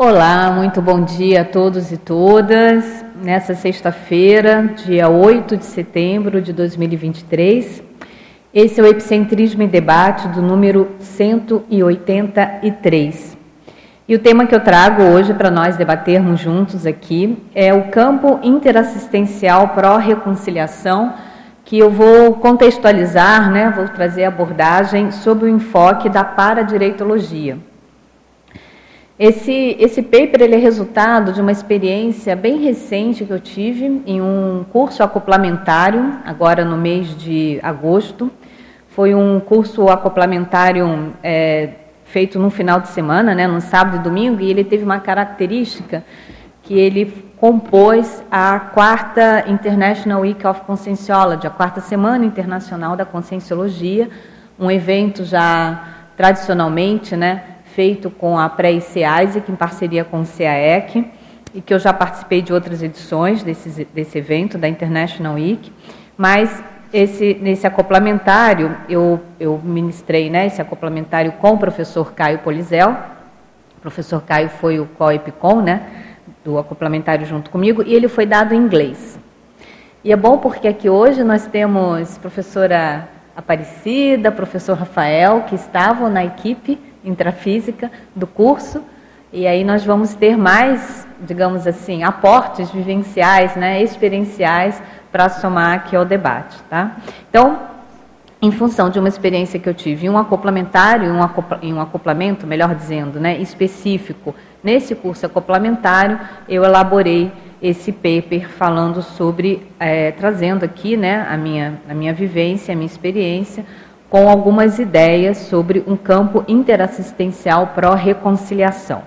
Olá, muito bom dia a todos e todas. Nessa sexta-feira, dia 8 de setembro de 2023, esse é o Epicentrismo em Debate do número 183. E o tema que eu trago hoje para nós debatermos juntos aqui é o campo interassistencial pró-reconciliação, que eu vou contextualizar, né, vou trazer abordagem sobre o enfoque da paradireitologia. Esse, esse paper ele é resultado de uma experiência bem recente que eu tive em um curso acoplamentário, agora no mês de agosto. Foi um curso acoplamentário é, feito no final de semana, né, no sábado e domingo, e ele teve uma característica que ele compôs a quarta International Week of Conscienciology, a quarta Semana Internacional da Conscienciologia, um evento já tradicionalmente, né, feito com a pré-IC Isaac, em parceria com o CAEC, e que eu já participei de outras edições desse, desse evento, da International Week, mas esse, nesse acoplamentário, eu, eu ministrei né, esse acoplamentário com o professor Caio Polizel, o professor Caio foi o COIPCOM, né, do acoplamentário junto comigo, e ele foi dado em inglês. E é bom porque aqui hoje nós temos professora Aparecida, professor Rafael, que estavam na equipe intrafísica do curso, e aí nós vamos ter mais, digamos assim, aportes vivenciais, né, experienciais para somar aqui ao debate, tá? Então, em função de uma experiência que eu tive um acoplamentário, um acopla, um acoplamento, melhor dizendo, né, específico, nesse curso acoplamentário, eu elaborei esse paper falando sobre, é, trazendo aqui né, a, minha, a minha vivência, a minha experiência, com algumas ideias sobre um campo interassistencial pró-reconciliação.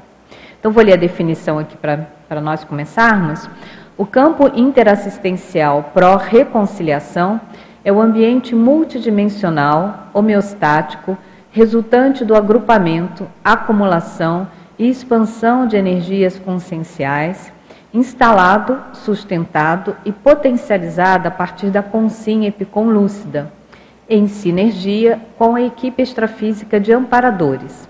Então, vou ler a definição aqui para nós começarmos. O campo interassistencial pró-reconciliação é o ambiente multidimensional, homeostático, resultante do agrupamento, acumulação e expansão de energias conscienciais, instalado, sustentado e potencializado a partir da consciência epiconlúcida em sinergia com a equipe extrafísica de amparadores,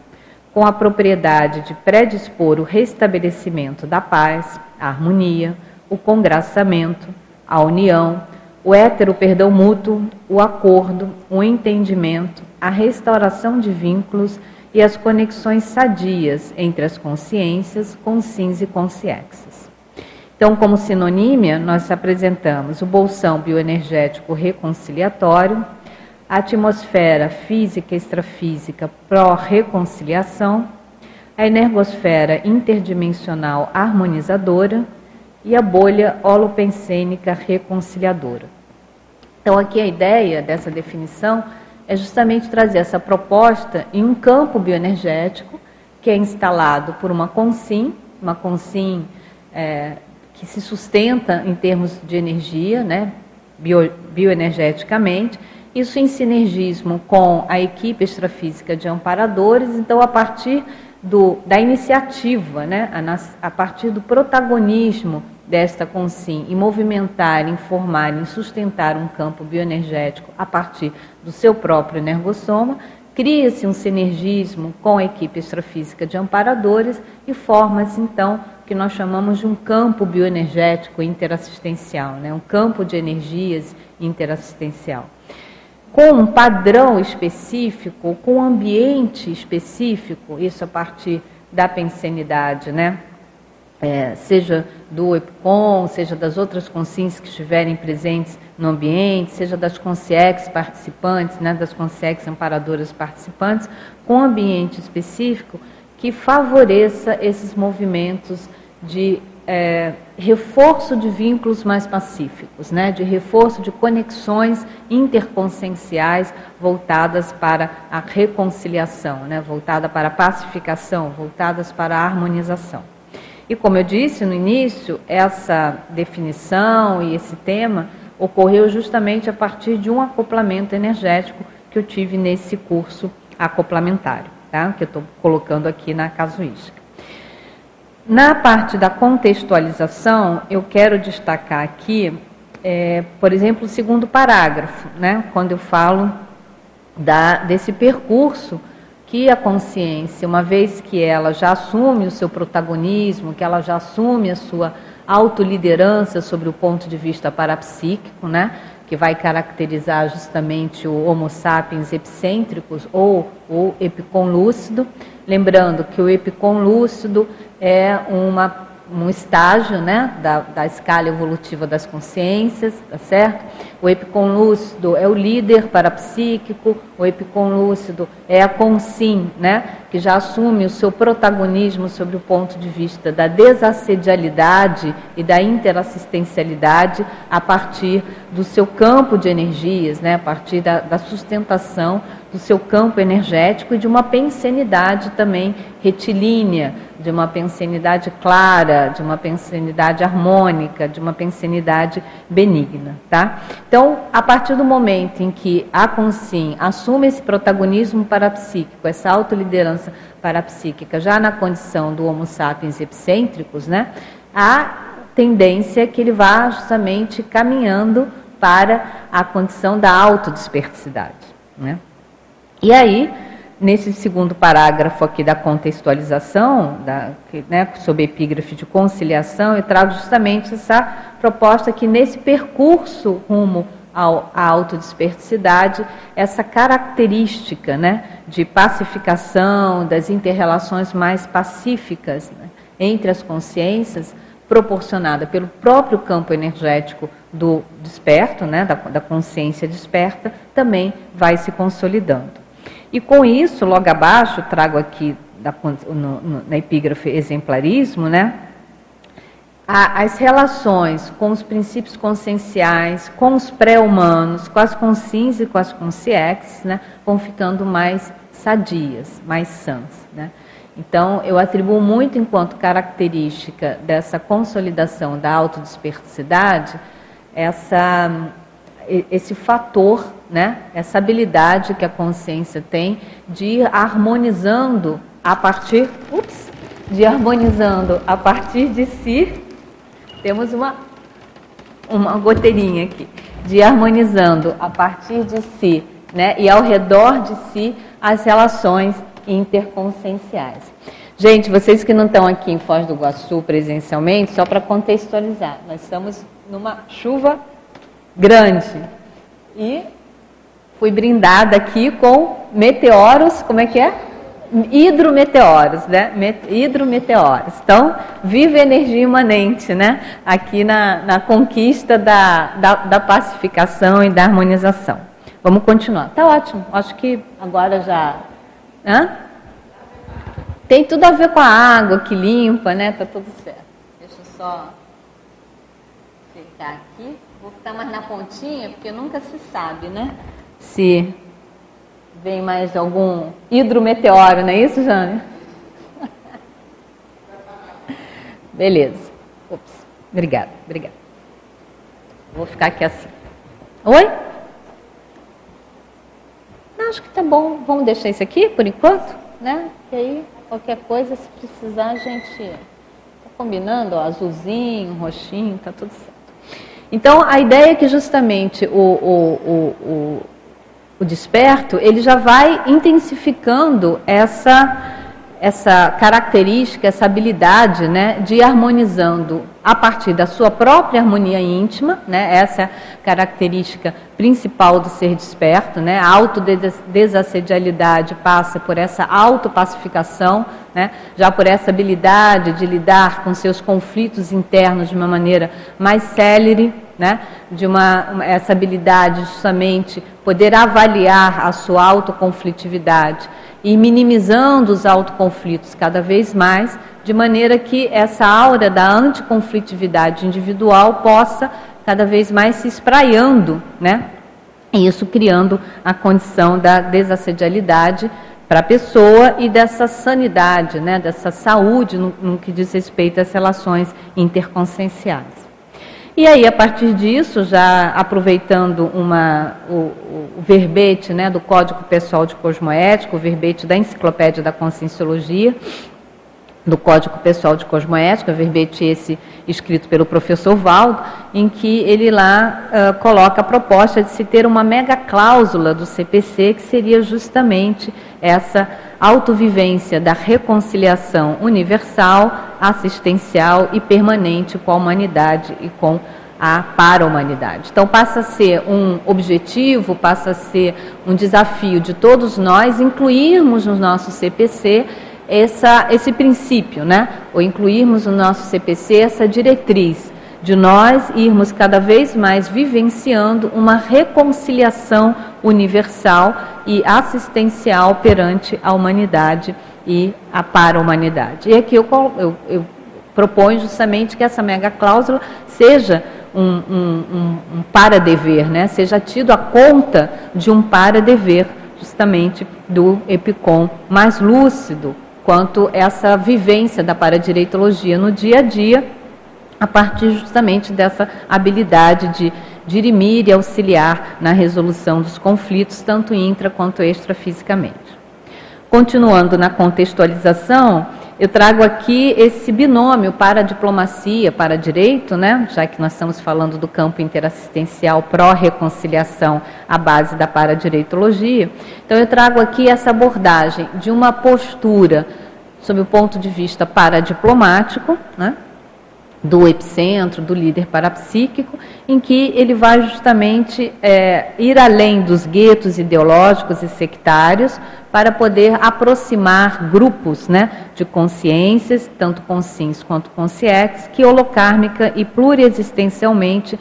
com a propriedade de predispor o restabelecimento da paz, a harmonia, o congraçamento, a união, o hétero perdão mútuo, o acordo, o entendimento, a restauração de vínculos e as conexões sadias entre as consciências, consins e consciexes. Então, como sinonímia, nós apresentamos o bolsão bioenergético reconciliatório, a atmosfera física e extrafísica pró-reconciliação, a energosfera interdimensional harmonizadora e a bolha holopensênica reconciliadora. Então, aqui a ideia dessa definição é justamente trazer essa proposta em um campo bioenergético que é instalado por uma consim, uma consim é, que se sustenta em termos de energia, né, bio, bioenergeticamente, isso em sinergismo com a equipe extrafísica de amparadores, então a partir do, da iniciativa, né, a, a partir do protagonismo desta consim em movimentar, informar, em sustentar um campo bioenergético a partir do seu próprio energossoma, cria-se um sinergismo com a equipe extrafísica de amparadores e forma-se então que nós chamamos de um campo bioenergético interassistencial, né? um campo de energias interassistencial com um padrão específico, com um ambiente específico, isso a partir da pensenidade, né? É, seja do EPCOM, seja das outras consciências que estiverem presentes no ambiente, seja das consciex participantes, né, das consciex amparadoras participantes, com ambiente específico que favoreça esses movimentos de é, reforço de vínculos mais pacíficos, né, de reforço de conexões interconscienciais voltadas para a reconciliação, né, voltada para a pacificação, voltadas para a harmonização. E como eu disse no início, essa definição e esse tema ocorreu justamente a partir de um acoplamento energético que eu tive nesse curso acoplamentário, tá? que eu estou colocando aqui na casuística. Na parte da contextualização, eu quero destacar aqui, é, por exemplo, o segundo parágrafo, né, quando eu falo da, desse percurso que a consciência, uma vez que ela já assume o seu protagonismo, que ela já assume a sua autoliderança sobre o ponto de vista parapsíquico, né? que vai caracterizar justamente o Homo sapiens epicêntricos ou o epicon lúcido. Lembrando que o epicon lúcido é uma um estágio né, da, da escala evolutiva das consciências, tá certo? O epicon lúcido é o líder parapsíquico, o epicon lúcido é a consim, né, que já assume o seu protagonismo sobre o ponto de vista da desassedialidade e da interassistencialidade a partir do seu campo de energias, né, a partir da, da sustentação do seu campo energético e de uma pensenidade também retilínea, de uma pensenidade clara, de uma pensenidade harmônica, de uma pensenidade benigna, tá? Então, a partir do momento em que a consim assume esse protagonismo parapsíquico, essa autoliderança parapsíquica, já na condição do Homo sapiens epicêntricos, né? A tendência é que ele vá justamente caminhando para a condição da autodesperticidade, né? E aí, nesse segundo parágrafo aqui da contextualização, da, né, sob epígrafe de conciliação, eu trago justamente essa proposta que nesse percurso rumo ao, à autodesperticidade, essa característica né, de pacificação, das interrelações mais pacíficas né, entre as consciências, proporcionada pelo próprio campo energético do desperto, né, da, da consciência desperta, também vai se consolidando. E com isso, logo abaixo, trago aqui da, no, no, na epígrafe exemplarismo, né? as relações com os princípios conscienciais, com os pré-humanos, com as consciências e com as consciex, né, vão ficando mais sadias, mais sãs. Né? Então, eu atribuo muito enquanto característica dessa consolidação da autodesperticidade, essa, esse fator né? essa habilidade que a consciência tem de ir harmonizando a partir, ups, de harmonizando a partir de si. Temos uma, uma goteirinha aqui, de harmonizando a partir de si, né? E ao redor de si as relações interconscienciais. Gente, vocês que não estão aqui em Foz do Iguaçu presencialmente, só para contextualizar, nós estamos numa chuva grande e fui brindada aqui com meteoros, como é que é? Hidrometeoros, né? Hidrometeoros. Então, vive energia imanente, né? Aqui na, na conquista da, da, da pacificação e da harmonização. Vamos continuar. Tá ótimo. Acho que agora já. Hã? Tem tudo a ver com a água que limpa, né? Tá tudo certo. Deixa eu só ficar aqui. Vou ficar mais na pontinha, porque nunca se sabe, né? Se vem mais algum hidrometeoro, não é isso, Jane? Beleza. Ops. Obrigada, obrigada. Vou ficar aqui assim. Oi? Acho que tá bom. Vamos deixar isso aqui por enquanto, né? E aí, qualquer coisa, se precisar, a gente tá combinando, ó, azulzinho, roxinho, tá tudo certo. Então, a ideia é que justamente o, o, o, o desperto, ele já vai intensificando essa essa característica, essa habilidade né, de ir harmonizando a partir da sua própria harmonia íntima, né, essa é a característica principal do ser desperto, né, a autodesassedialidade passa por essa autopacificação, né, já por essa habilidade de lidar com seus conflitos internos de uma maneira mais célere, né, de uma, essa habilidade justamente poder avaliar a sua autoconflitividade e minimizando os autoconflitos cada vez mais, de maneira que essa aura da anticonflitividade individual possa cada vez mais se espraiando, né? E isso criando a condição da desassedialidade para a pessoa e dessa sanidade, né? dessa saúde no, no que diz respeito às relações interconscienciais. E aí, a partir disso, já aproveitando uma, o, o, verbete né, do Código Pessoal de Cosmoética, o verbete da Enciclopédia da Conscienciologia, do Código Pessoal de Cosmoética, verbete esse escrito pelo professor Valdo, em que ele lá uh, coloca a proposta de se ter uma mega cláusula do CPC, que seria justamente essa autovivência da reconciliação universal, assistencial e permanente com a humanidade e com a para-humanidade. Então passa a ser um objetivo, passa a ser um desafio de todos nós incluirmos no nosso CPC essa, esse princípio, né? ou incluirmos no nosso CPC essa diretriz de nós irmos cada vez mais vivenciando uma reconciliação universal e assistencial perante a humanidade e a para-humanidade. E aqui eu, eu, eu proponho justamente que essa mega cláusula seja um, um, um, um para-dever, né? seja tido a conta de um para-dever, justamente do EPICOM mais lúcido quanto essa vivência da paradireitologia no dia a dia a partir justamente dessa habilidade de dirimir e auxiliar na resolução dos conflitos, tanto intra quanto extrafisicamente. Continuando na contextualização, eu trago aqui esse binômio para diplomacia, para direito, né? já que nós estamos falando do campo interassistencial pró-reconciliação à base da paradireitologia. Então, eu trago aqui essa abordagem de uma postura sob o ponto de vista paradiplomático, né? Do epicentro, do líder parapsíquico, em que ele vai justamente é, ir além dos guetos ideológicos e sectários para poder aproximar grupos né, de consciências, tanto conscientes quanto conscientes, que holocármica e pluriexistencialmente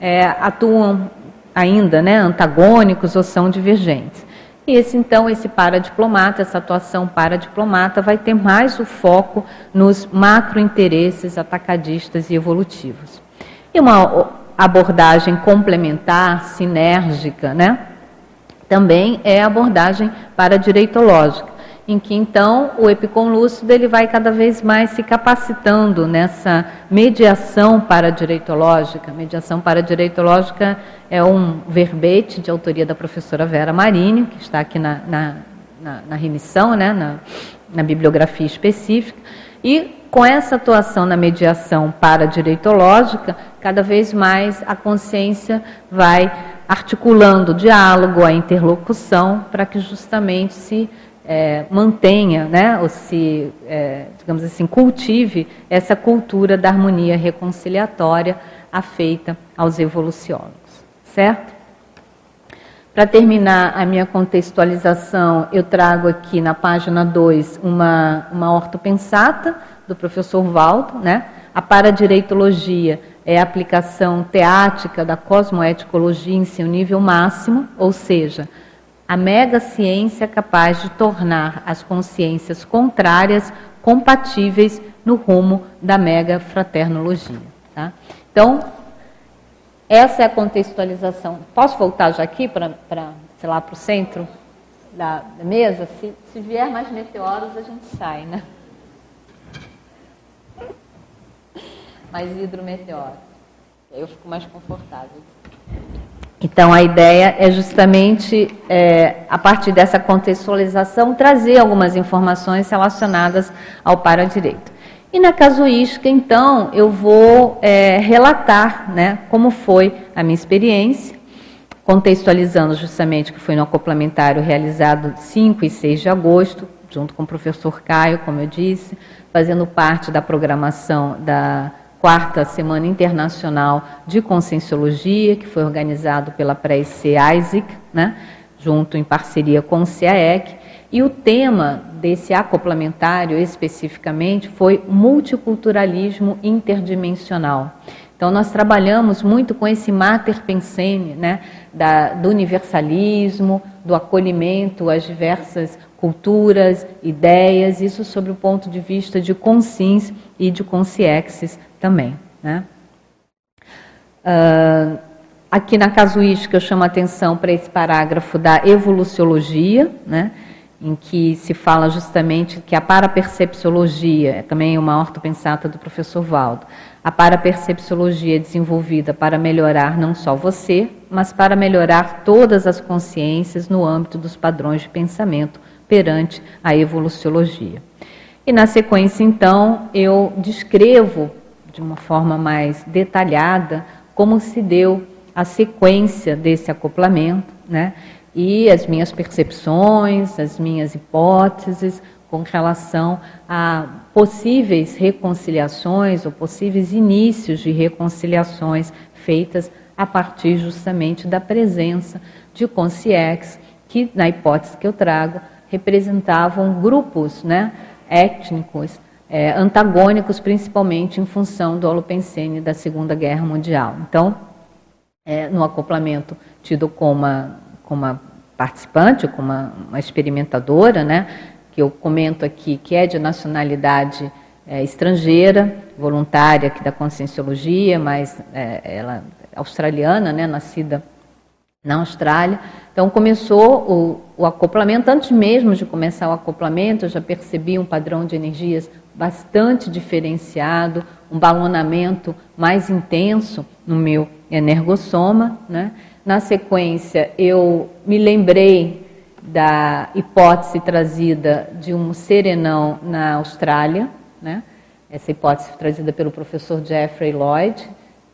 é, atuam ainda né, antagônicos ou são divergentes. E esse então, esse paradiplomata, essa atuação paradiplomata vai ter mais o foco nos macrointeresses atacadistas e evolutivos. E uma abordagem complementar, sinérgica, né? Também é a abordagem paradireitológica em que então o epicom lúcido ele vai cada vez mais se capacitando nessa mediação paradireitológica. Mediação paradireitológica é um verbete de autoria da professora Vera Marini, que está aqui na, na, na, na remissão, né, na, na bibliografia específica, e com essa atuação na mediação paradireitológica, cada vez mais a consciência vai articulando o diálogo, a interlocução, para que justamente se é, mantenha, né, ou se, é, digamos assim, cultive essa cultura da harmonia reconciliatória afeita aos evoluciólogos, certo? Para terminar a minha contextualização, eu trago aqui na página 2 uma, uma ortopensata do professor Valdo, né? A paradireitologia é a aplicação teática da cosmoeticologia em seu nível máximo, ou seja, a mega ciência capaz de tornar as consciências contrárias compatíveis no rumo da mega fraternologia. Tá? Então, essa é a contextualização. Posso voltar já aqui para, sei lá, para o centro da, mesa? Se, se vier mais meteoros, a gente sai, né? Mais hidrometeoros. Eu fico mais confortável. Então, a ideia é justamente, é, a partir dessa contextualização, trazer algumas informações relacionadas ao paradireito. E na casuística, então, eu vou é, relatar né, como foi a minha experiência, contextualizando justamente que foi no acoplamentário realizado 5 e 6 de agosto, junto com o professor Caio, como eu disse, fazendo parte da programação da quarta Semana Internacional de Conscienciologia, que foi organizado pela Prece Isaac, né, junto em parceria com o CAEC, e o tema desse acoplamentário especificamente foi multiculturalismo interdimensional. Então nós trabalhamos muito com esse mater pensene, né, da, do universalismo, do acolhimento às diversas culturas, ideias, isso sob o ponto de vista de consciência e de consciexis também. Né? Uh, aqui na casuística eu chamo a atenção para esse parágrafo da evoluciologia, né, em que se fala justamente que a parapercepciologia, é também uma ortopensata do professor Valdo, a parapercepciologia é desenvolvida para melhorar não só você, mas para melhorar todas as consciências no âmbito dos padrões de pensamento perante a evoluciologia. E na sequência, então, eu descrevo de uma forma mais detalhada como se deu a sequência desse acoplamento, né? e as minhas percepções, as minhas hipóteses com relação a possíveis reconciliações ou possíveis inícios de reconciliações feitas a partir justamente da presença de consciex, que na hipótese que eu trago representavam grupos né, étnicos é, antagônicos, principalmente em função do Holopensene da Segunda Guerra Mundial. Então, é, no acoplamento tido como uma, como uma participante, como uma, uma, experimentadora, né, que eu comento aqui, que é de nacionalidade é, estrangeira, voluntária aqui da Conscienciologia, mas é, ela é australiana, né, nascida na Austrália. Então começou o, o, acoplamento, antes mesmo de começar o acoplamento, eu já percebi um padrão de energias bastante diferenciado, um balonamento mais intenso no meu energossoma. Né? Na sequência, eu me lembrei da hipótese trazida de um serenão na Austrália, né? essa hipótese trazida pelo professor Jeffrey Lloyd,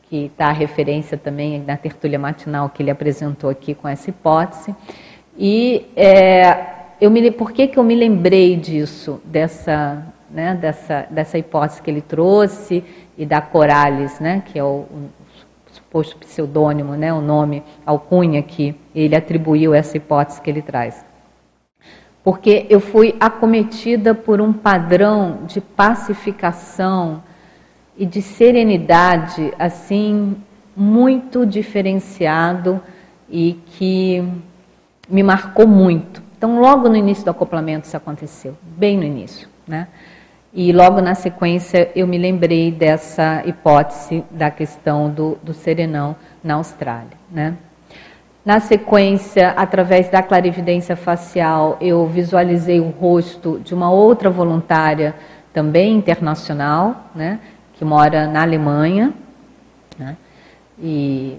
que está a referência também na tertúlia matinal que ele apresentou aqui com essa hipótese. E é, eu me, por que, que eu me lembrei disso, dessa, né, dessa, dessa hipótese que ele trouxe e da Corales, né, que é o, o suposto pseudônimo, né, o nome, alcunha que ele atribuiu essa hipótese que ele traz? Porque eu fui acometida por um padrão de pacificação e de serenidade assim muito diferenciado e que me marcou muito. Então, logo no início do acoplamento isso aconteceu, bem no início, né? E logo na sequência eu me lembrei dessa hipótese da questão do, do serenão na Austrália, né? Na sequência, através da clarividência facial, eu visualizei o rosto de uma outra voluntária também internacional, né? que mora na Alemanha, né? e,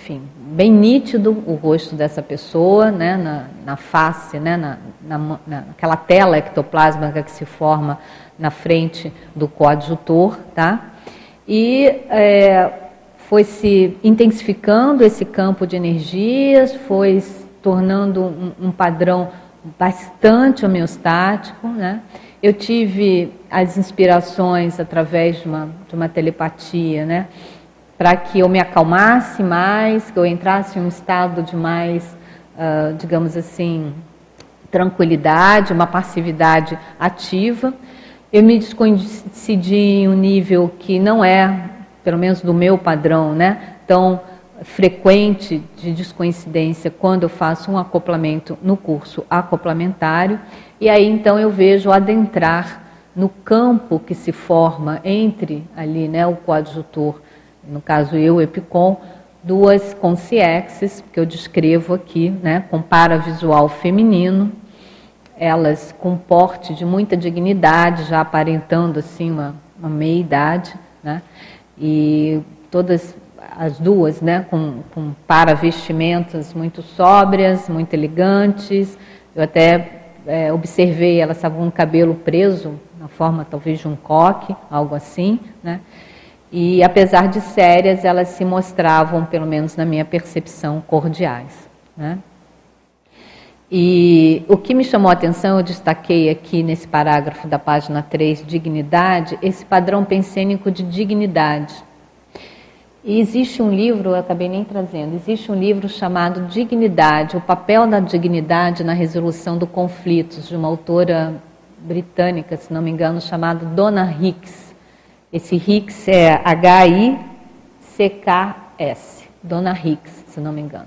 enfim, bem nítido o rosto dessa pessoa, né? na, na face, né? na, na, naquela tela ectoplásmica que se forma na frente do coadjutor, tá? E é, foi se intensificando esse campo de energias, foi se tornando um, um padrão bastante homeostático, né? Eu tive as inspirações através de uma, de uma telepatia, né? Para que eu me acalmasse mais, que eu entrasse em um estado de mais, uh, digamos assim, tranquilidade, uma passividade ativa. Eu me descoincidi em um nível que não é, pelo menos do meu padrão, né? Tão frequente de descoincidência quando eu faço um acoplamento no curso acoplamentário, e aí então eu vejo adentrar no campo que se forma entre ali, né, o coadjutor, no caso eu, Epicom, duas consciexes que eu descrevo aqui, né, com paravisual feminino, elas com porte de muita dignidade, já aparentando assim uma, uma meia idade, né, e todas as duas, né, com, com para-vestimentas muito sóbrias, muito elegantes. Eu até é, observei, elas estavam com o cabelo preso, na forma talvez de um coque, algo assim, né? E apesar de sérias, elas se mostravam, pelo menos na minha percepção, cordiais. Né? E o que me chamou a atenção, eu destaquei aqui nesse parágrafo da página 3, dignidade, esse padrão pensênico de dignidade. E existe um livro, eu acabei nem trazendo, existe um livro chamado Dignidade, o papel da dignidade na resolução do conflitos, de uma autora britânica, se não me engano, chamada Donna Hicks. Esse Hicks é H-I-C-K-S, Donna Hicks, se não me engano.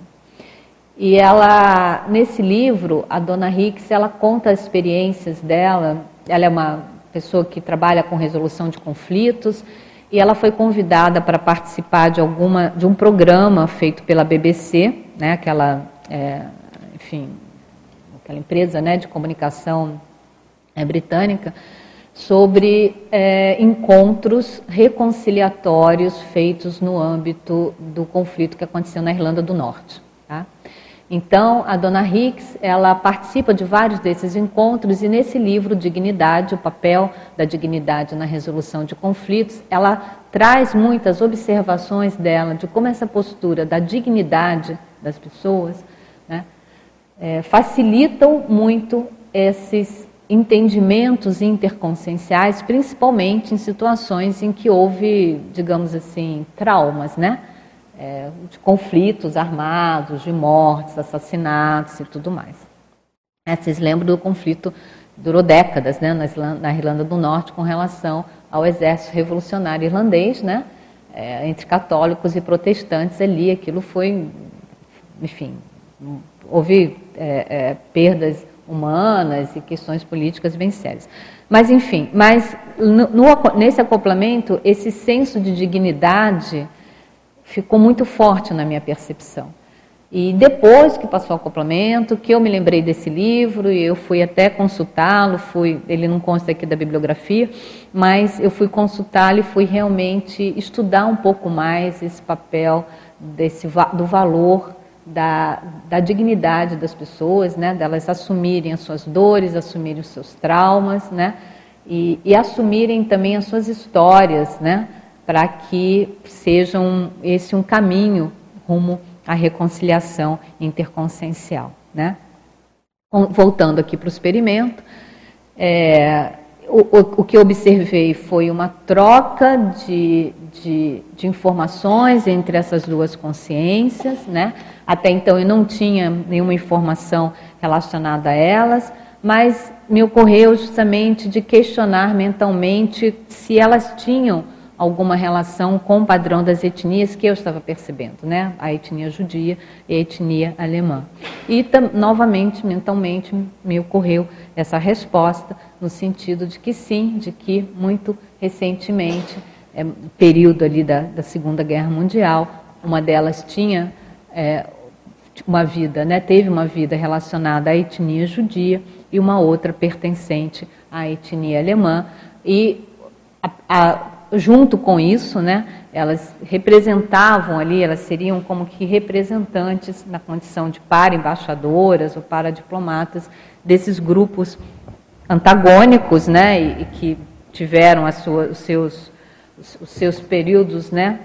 E ela, nesse livro, a Donna Hicks, ela conta as experiências dela, ela é uma pessoa que trabalha com resolução de conflitos, e ela foi convidada para participar de alguma de um programa feito pela BBC, né, aquela, é, enfim, aquela empresa, né, de comunicação é, britânica, sobre é, encontros reconciliatórios feitos no âmbito do conflito que aconteceu na Irlanda do Norte. Tá? Então, a dona Hicks, ela participa de vários desses encontros e nesse livro, Dignidade, o papel da dignidade na resolução de conflitos, ela traz muitas observações dela de como essa postura da dignidade das pessoas né, é, facilitam muito esses entendimentos interconscienciais, principalmente em situações em que houve, digamos assim, traumas, né? É, de conflitos armados, de mortes, assassinatos e tudo mais. É, vocês lembram do conflito, durou décadas né, na, Irlanda, na Irlanda do Norte com relação ao exército revolucionário irlandês, né? É, entre católicos e protestantes ali, aquilo foi, enfim, houve é, é perdas humanas e questões políticas bem sérias. Mas, enfim, mas no, no, nesse acoplamento, esse senso de dignidade ficou muito forte na minha percepção. E depois que passou o acoplamento, que eu me lembrei desse livro e eu fui até consultá-lo, fui, ele não consta aqui da bibliografia, mas eu fui consultá-lo e fui realmente estudar um pouco mais esse papel desse do valor da, da dignidade das pessoas, né, delas assumirem as suas dores, assumirem os seus traumas, né, e, e assumirem também as suas histórias, né, para que sejam esse um caminho rumo à reconciliação interconsciencial, né. Voltando aqui para o experimento, é, o, o, o, que observei foi uma troca de, de, de, informações entre essas duas consciências, né? Até então eu não tinha nenhuma informação relacionada a elas, mas me ocorreu justamente de questionar mentalmente se elas tinham alguma relação com o padrão das etnias que eu estava percebendo, né? A etnia judia e a etnia alemã. E novamente, mentalmente, me ocorreu essa resposta no sentido de que sim, de que muito recentemente, é, período ali da, da Segunda Guerra Mundial, uma delas tinha é, uma vida, né, teve uma vida relacionada à etnia judia e uma outra pertencente à etnia alemã. E a, a, junto com isso, né, elas representavam ali, elas seriam como que representantes na condição de para-embaixadoras ou para-diplomatas desses grupos antagônicos, né, e, e que tiveram sua, os, seus, os seus períodos, né,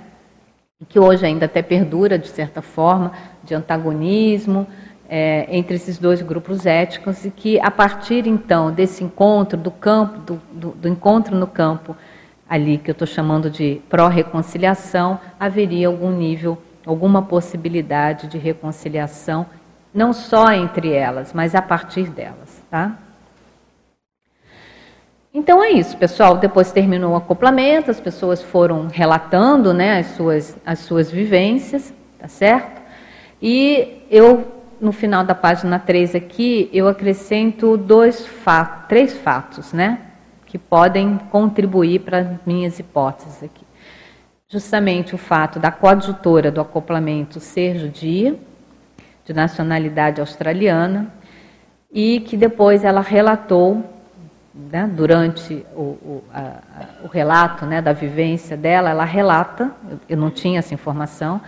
que hoje ainda até perdura de certa forma, de antagonismo é, entre esses dois grupos étnicos e que a partir então desse encontro do campo, do, do, do encontro no campo ali que eu estou chamando de pró-reconciliação, haveria algum nível, alguma possibilidade de reconciliação, não só entre elas, mas a partir delas, tá? Então é isso, pessoal. Depois terminou o acoplamento, as pessoas foram relatando né, as, suas, as suas vivências, tá certo? E eu, no final da página 3 aqui, eu acrescento dois fatos, três fatos, né? Que podem contribuir para as minhas hipóteses aqui. Justamente o fato da coadjutora do acoplamento ser judia, de nacionalidade australiana, e que depois ela relatou né, durante o, o, a, o, relato né, da vivência dela, ela relata, eu não tinha essa informação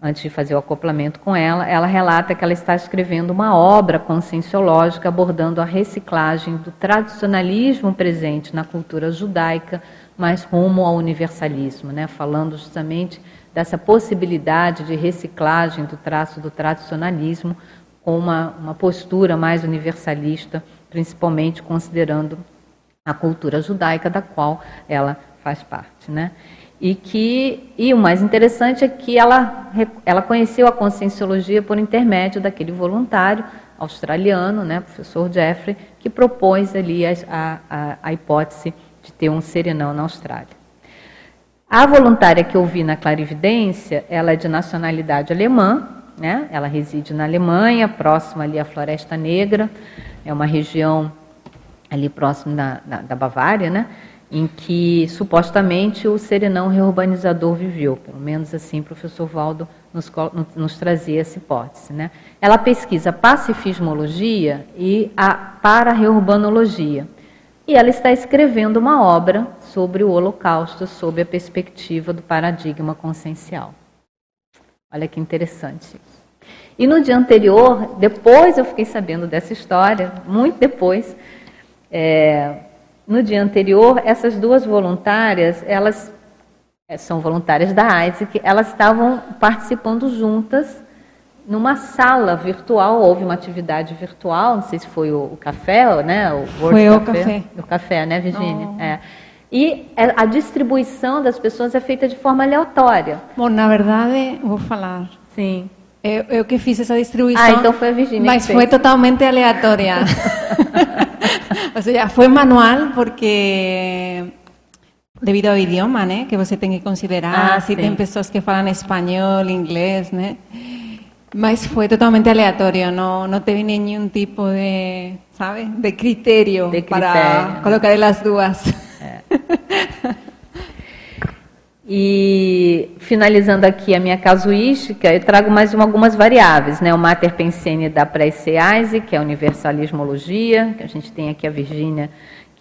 antes de fazer o acoplamento com ela, ela relata que ela está escrevendo uma obra conscienciológica abordando a reciclagem do tradicionalismo presente na cultura judaica, mas rumo ao universalismo, né, falando justamente dessa possibilidade de reciclagem do traço do tradicionalismo com uma, uma postura mais universalista principalmente considerando a cultura judaica da qual ela faz parte, né? E que e o mais interessante é que ela ela conheceu a conscienciologia por intermédio daquele voluntário australiano, né, professor Jeffrey, que propôs ali a, a, a hipótese de ter um serenão na Austrália. A voluntária que eu vi na clarividência, ela é de nacionalidade alemã, né? Ela reside na Alemanha, próxima ali à Floresta Negra é uma região ali próximo da, da, da Bavária, né? em que supostamente o serenão reurbanizador viveu, pelo menos assim o professor Valdo nos, nos trazia essa hipótese. Né? Ela pesquisa pacifismologia e a para-reurbanologia, e ela está escrevendo uma obra sobre o Holocausto, sob a perspectiva do paradigma consciencial. Olha que interessante. E no dia anterior, depois eu fiquei sabendo dessa história, muito depois, é, no dia anterior, essas duas voluntárias, elas é, são voluntárias da AISIC, elas estavam participando juntas numa sala virtual, houve uma atividade virtual, não sei se foi o, o café, né? O foi o café. O café, né, Virginia? É. E é, a distribuição das pessoas é feita de forma aleatória. Bom, na verdade, vou falar. Sim. Eu, eu que fiz essa distribuição. Ah, então foi a Virginia. Mas foi totalmente aleatória. Ou seja, foi manual porque devido ao idioma, né, que você tem que considerar, ah, se sim. tem pessoas que falam espanhol, inglês, né? Mas foi totalmente aleatório, não, não teve nenhum tipo de, sabe, de critério, de critério. para colocar as duas. E finalizando aqui a minha casuística, eu trago mais uma, algumas variáveis, né? O Mater Pensene da Pré-CEASE, que é a universalismologia, que a gente tem aqui a Virgínia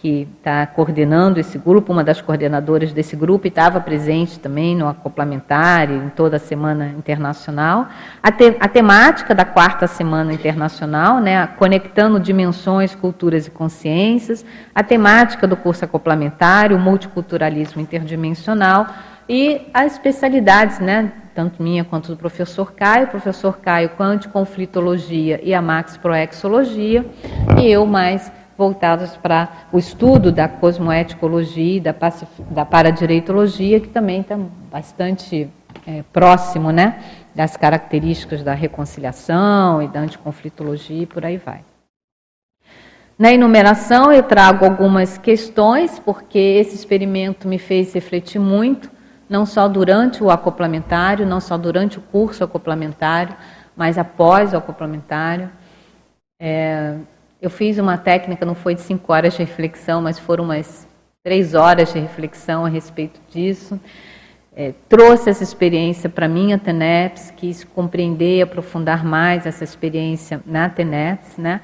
que está coordenando esse grupo, uma das coordenadoras desse grupo, e estava presente também no acoplamentar em toda a Semana Internacional. A, te, a, temática da quarta Semana Internacional, né, conectando dimensões, culturas e consciências, a temática do curso acoplamentário, o multiculturalismo interdimensional. E as especialidades, né, tanto minha quanto do professor Caio, professor Caio com anticonflitologia e a Max Proexologia, e eu mais voltados para o estudo da cosmoeticologia e da, da paradireitologia, que também está bastante é, próximo né, das características da reconciliação e da anticonflitologia e por aí vai. Na enumeração, eu trago algumas questões, porque esse experimento me fez refletir muito, não só durante o acoplamentário, não só durante o curso acoplamentário, mas após o acoplamentário. É, eu fiz uma técnica, não foi de cinco horas de reflexão, mas foram umas três horas de reflexão a respeito disso. É, trouxe essa experiência para mim, a TENEPS, quis compreender e aprofundar mais essa experiência na TENEPS, né?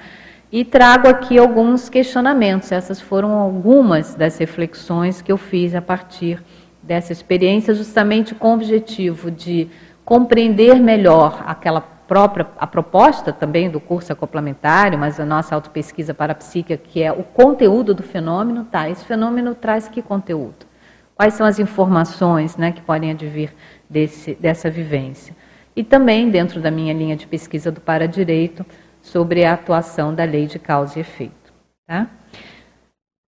E trago aqui alguns questionamentos. Essas foram algumas das reflexões que eu fiz a partir dessa experiência, justamente com o objetivo de compreender melhor aquela própria a proposta também do curso acoplamentário, mas a nossa autopesquisa parapsíquica, que é o conteúdo do fenômeno, tá? Esse fenômeno traz que conteúdo? Quais são as informações né, que podem advir desse, dessa vivência? E também, dentro da minha linha de pesquisa do Paradireito, sobre a atuação da lei de causa e efeito. Tá?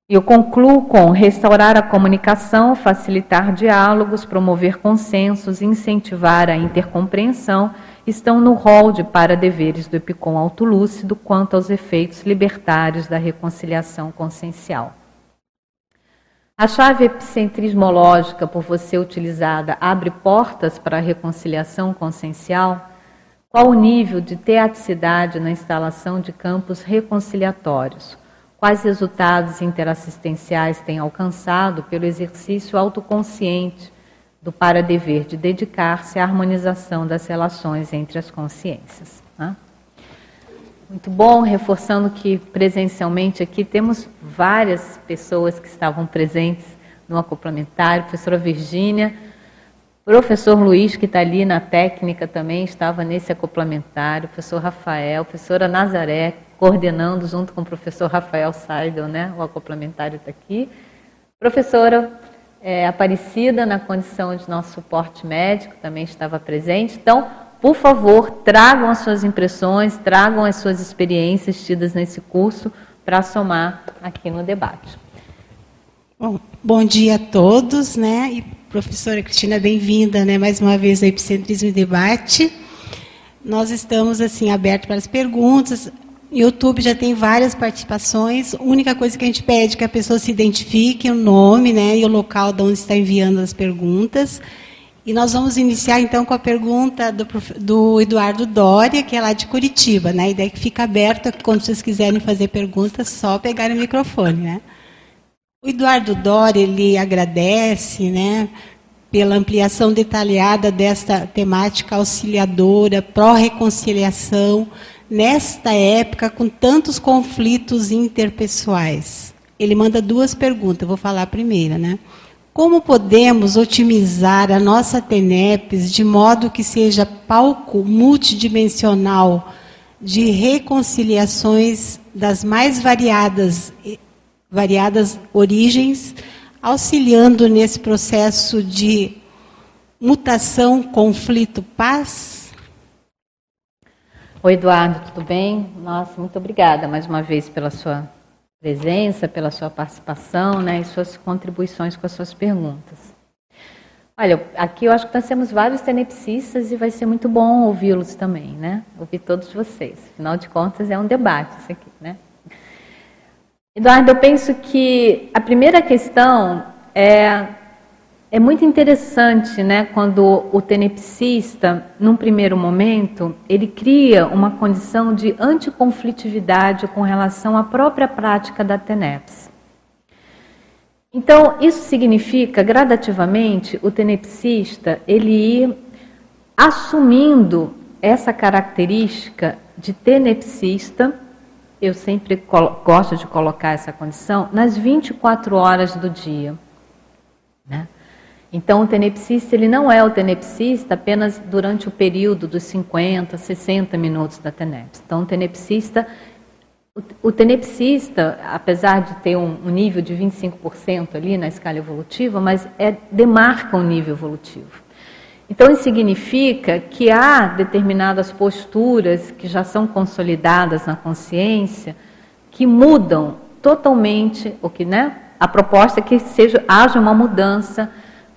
Eu concluo com restaurar a comunicação, facilitar diálogos, promover consensos, incentivar a intercompreensão estão no rol de para-deveres do Epicom autolúcido quanto aos efeitos libertários da reconciliação consciencial. A chave epicentrismológica por você utilizada abre portas para a reconciliação consciencial? Qual o nível de teaticidade na instalação de campos reconciliatórios? Quais resultados interassistenciais tem alcançado pelo exercício autoconsciente do para-dever de dedicar-se à harmonização das relações entre as consciências. Né? Muito bom, reforçando que presencialmente aqui temos várias pessoas que estavam presentes no acoplamentário, professora Virgínia, professor Luiz, que está ali na técnica também, estava nesse acoplamentário, professor Rafael, professora Nazaré, coordenando junto com o professor Rafael Seidel, né? O acoplamentário está aqui. Professora é, Aparecida, na condição de nosso suporte médico, também estava presente. Então, por favor, tragam as suas impressões, tragam as suas experiências tidas nesse curso para somar aqui no debate. Bom, bom dia a todos, né? E professora Cristina, bem-vinda, né? Mais uma vez ao Epicentrismo e Debate. Nós estamos assim abertos para as perguntas. YouTube já tem várias participações. A única coisa que a gente pede é que a pessoa se identifique, o nome né, e o local de onde está enviando as perguntas. E nós vamos iniciar então com a pergunta do, do Eduardo Doria, que é lá de Curitiba. Né? Ideia é que fica aberta, quando vocês quiserem fazer perguntas, só pegar o microfone. Né? O Eduardo Doria, ele agradece né, pela ampliação detalhada desta temática auxiliadora, pró-reconciliação, nesta época com tantos conflitos interpessoais? Ele manda duas perguntas, vou falar a primeira, né? Como podemos otimizar a nossa TENEPES de modo que seja palco multidimensional de reconciliações das mais variadas, variadas origens, auxiliando nesse processo de mutação, conflito, paz? Oi, Eduardo, tudo bem? Nossa, muito obrigada mais uma vez pela sua presença, pela sua participação né, e suas contribuições com as suas perguntas. Olha, aqui eu acho que nós temos vários tenepsistas e vai ser muito bom ouvi-los também, né? Ouvir todos vocês. Afinal de contas, é um debate isso aqui, né? Eduardo, eu penso que a primeira questão é, é muito interessante, né? Quando o tenepsista, num primeiro momento, ele cria uma condição de anticonflitividade com relação à própria prática da tenepse. Então, isso significa, gradativamente, o tenepsista ele ir assumindo essa característica de tenepsista, eu sempre gosto de colocar essa condição, nas 24 horas do dia. Né? Então, o tenepsista ele não é o tenepsista apenas durante o período dos 50, 60 minutos da tenepse. Então, o tenepsista o, tenepsista, apesar de ter um, um nível de 25% ali na escala evolutiva, mas é, demarca um nível evolutivo. Então, isso significa que há determinadas posturas que já são consolidadas na consciência que mudam totalmente, o que, né? A proposta é que seja, haja uma mudança,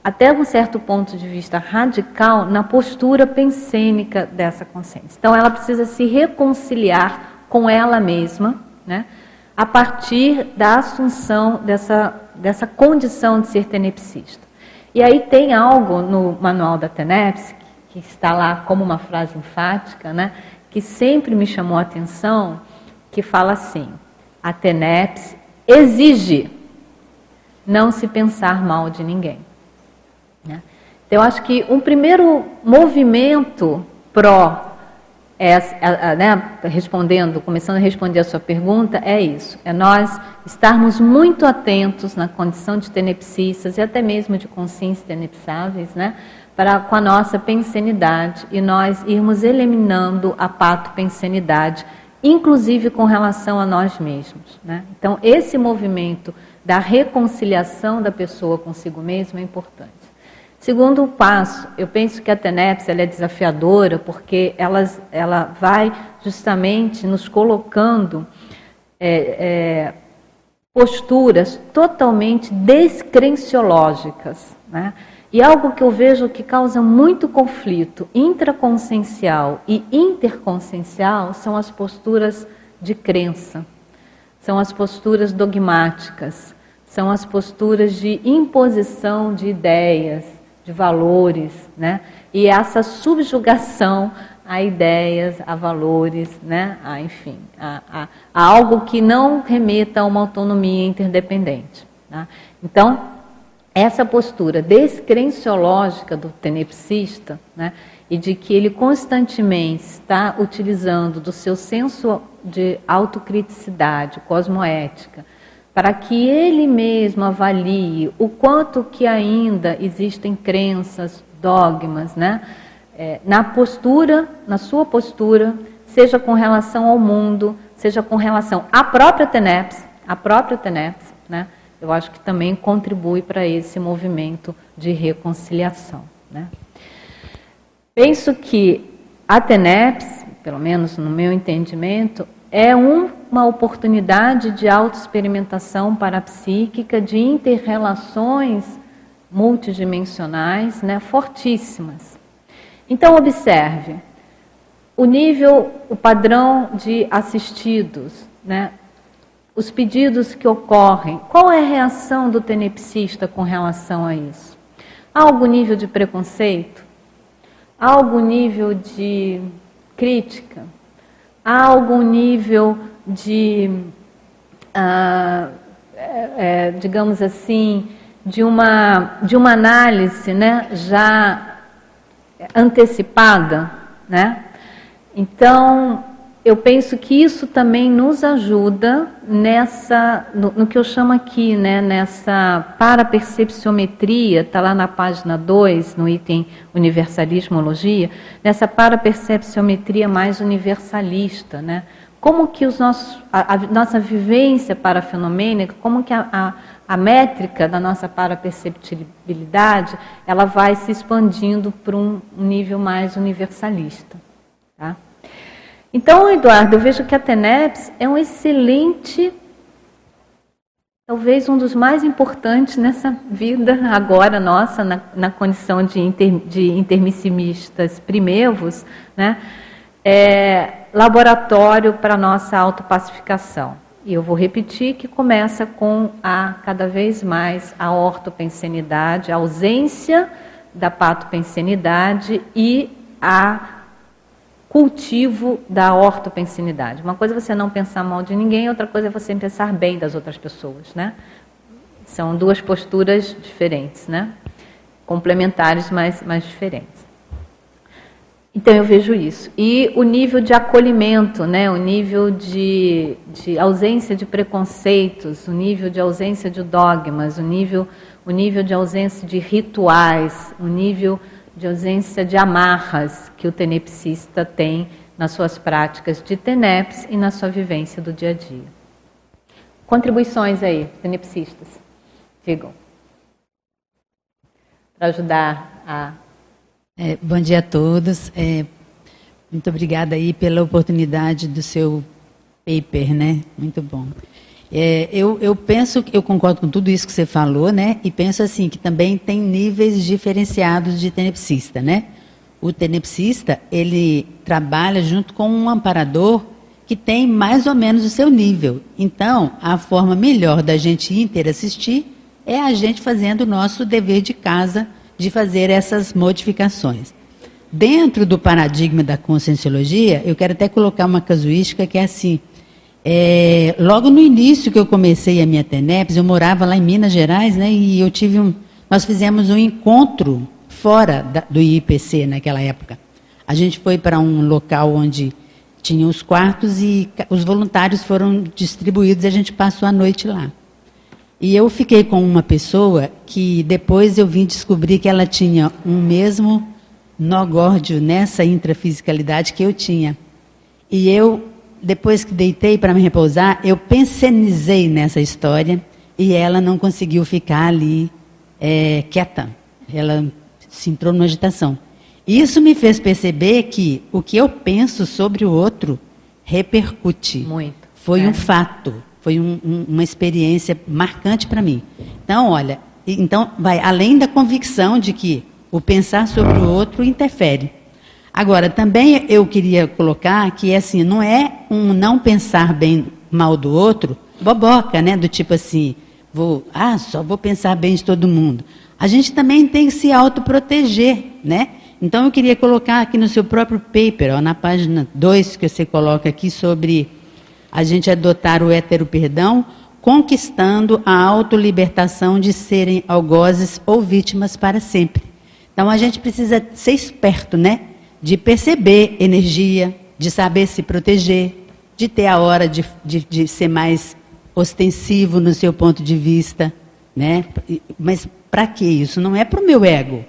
até um certo ponto de vista radical, na postura pensênica dessa consciência. Então, ela precisa se reconciliar com ela mesma, né, a partir da assunção dessa, dessa condição de ser tenepsista. E aí tem algo no manual da Tenepse, que está lá como uma frase enfática, né, que sempre me chamou a atenção, que fala assim: a Tenepse exige não se pensar mal de ninguém. Né? Então, eu acho que um primeiro movimento pró é, né, respondendo, começando a responder a sua pergunta, é isso: é nós estarmos muito atentos na condição de tenepsistas e até mesmo de consciência tenepsáveis, né, para com a nossa pensenidade e nós irmos eliminando a pato-pensenidade, inclusive com relação a nós mesmos. Né? Então, esse movimento da reconciliação da pessoa consigo mesma é importante. Segundo passo, eu penso que a TENEPS é desafiadora porque elas, ela vai justamente nos colocando é, é, posturas totalmente descrenciológicas. Né? E algo que eu vejo que causa muito conflito intraconsciencial e interconsciencial são as posturas de crença, são as posturas dogmáticas, são as posturas de imposição de ideias, de valores, né? E essa subjugação a ideias, a valores, né? A, enfim, a, a, a algo que não remeta a uma autonomia interdependente. Tá? Então, essa postura descrenciológica do tenepsista, né? E de que ele constantemente está utilizando do seu senso de autocriticidade, cosmoética, para que ele mesmo avalie o quanto que ainda existem crenças, dogmas, né? É, na postura, na sua postura, seja com relação ao mundo, seja com relação à própria TENEPS, a própria TENEPS, né? Eu acho que também contribui para esse movimento de reconciliação, né? Penso que a TENEPS, pelo menos no meu entendimento, é um, uma oportunidade de autoexperimentação parapsíquica, de interrelações multidimensionais né, fortíssimas. Então, observe o nível, o padrão de assistidos, né, os pedidos que ocorrem, qual é a reação do tenepsista com relação a isso? Há algum nível de preconceito? Há algum nível de crítica? Há algum nível de, ah, é, é, digamos assim, de uma, de uma análise né, já antecipada, né? Então, eu penso que isso também nos ajuda nessa, no, no que eu chamo aqui, né, nessa parapercepciometria, está lá na página 2, no item universalismologia, nessa parapercepciometria mais universalista, né? Como que os nossos, a, a nossa vivência parafenomênica, como que a, a, a métrica da nossa paraperceptibilidade, ela vai se expandindo para um nível mais universalista. Tá? Então, Eduardo, eu vejo que a TENEPS é um excelente, talvez um dos mais importantes nessa vida agora nossa, na, na condição de, inter, de intermissimistas primevos, né? É, laboratório para nossa autopacificação. E eu vou repetir que começa com a cada vez mais a ortopensenidade, a ausência da patopensenidade e a cultivo da ortopensinidade. Uma coisa é você não pensar mal de ninguém, outra coisa é você pensar bem das outras pessoas, né? São duas posturas diferentes, né? Complementares, mas, mas diferentes. Então eu vejo isso. E o nível de acolhimento, né? o nível de, de ausência de preconceitos, o nível de ausência de dogmas, o nível, o nível de ausência de rituais, o nível de ausência de amarras que o tenepsista tem nas suas práticas de TENEPS e na sua vivência do dia a dia. Contribuições aí, tenepsistas, digam, para ajudar a. É, bom dia a todos. É, muito obrigada aí pela oportunidade do seu paper, né? Muito bom. É, eu, eu penso, eu concordo com tudo isso que você falou, né? E penso assim que também tem níveis diferenciados de tenepsista, né? O tenepsista ele trabalha junto com um amparador que tem mais ou menos o seu nível. Então, a forma melhor da gente interassistir é a gente fazendo o nosso dever de casa de fazer essas modificações. Dentro do paradigma da conscienciologia, eu quero até colocar uma casuística que é assim: é, logo no início que eu comecei a minha TENEPS, eu morava lá em Minas Gerais, né, e eu tive um, nós fizemos um encontro fora da, do IPC naquela época. A gente foi para um local onde tinha os quartos e os voluntários foram distribuídos e a gente passou a noite lá. E eu fiquei com uma pessoa que depois eu vim descobrir que ela tinha um mesmo nó górdio nessa intrafisicalidade que eu tinha. E eu depois que deitei para me repousar, eu pensenizei nessa história e ela não conseguiu ficar ali é, quieta. Ela se entrou numa agitação. Isso me fez perceber que o que eu penso sobre o outro repercute. Muito. Foi é. um fato, foi um, um, uma experiência marcante para mim. Então, olha, então vai além da convicção de que o pensar sobre o outro interfere. Agora, também eu queria colocar que assim, não é um não pensar bem mal do outro, boboca, né? Do tipo assim, vou, ah, só vou pensar bem de todo mundo. A gente também tem que se autoproteger, né? Então eu queria colocar aqui no seu próprio paper, ó, na página 2 que você coloca aqui sobre a gente adotar o hétero perdão, conquistando a autolibertação de serem algozes ou vítimas para sempre. Então a gente precisa ser esperto, né? De perceber energia, de saber se proteger, de ter a hora de, de, de ser mais ostensivo no seu ponto de vista. Né? Mas para que isso? Não é para o meu ego.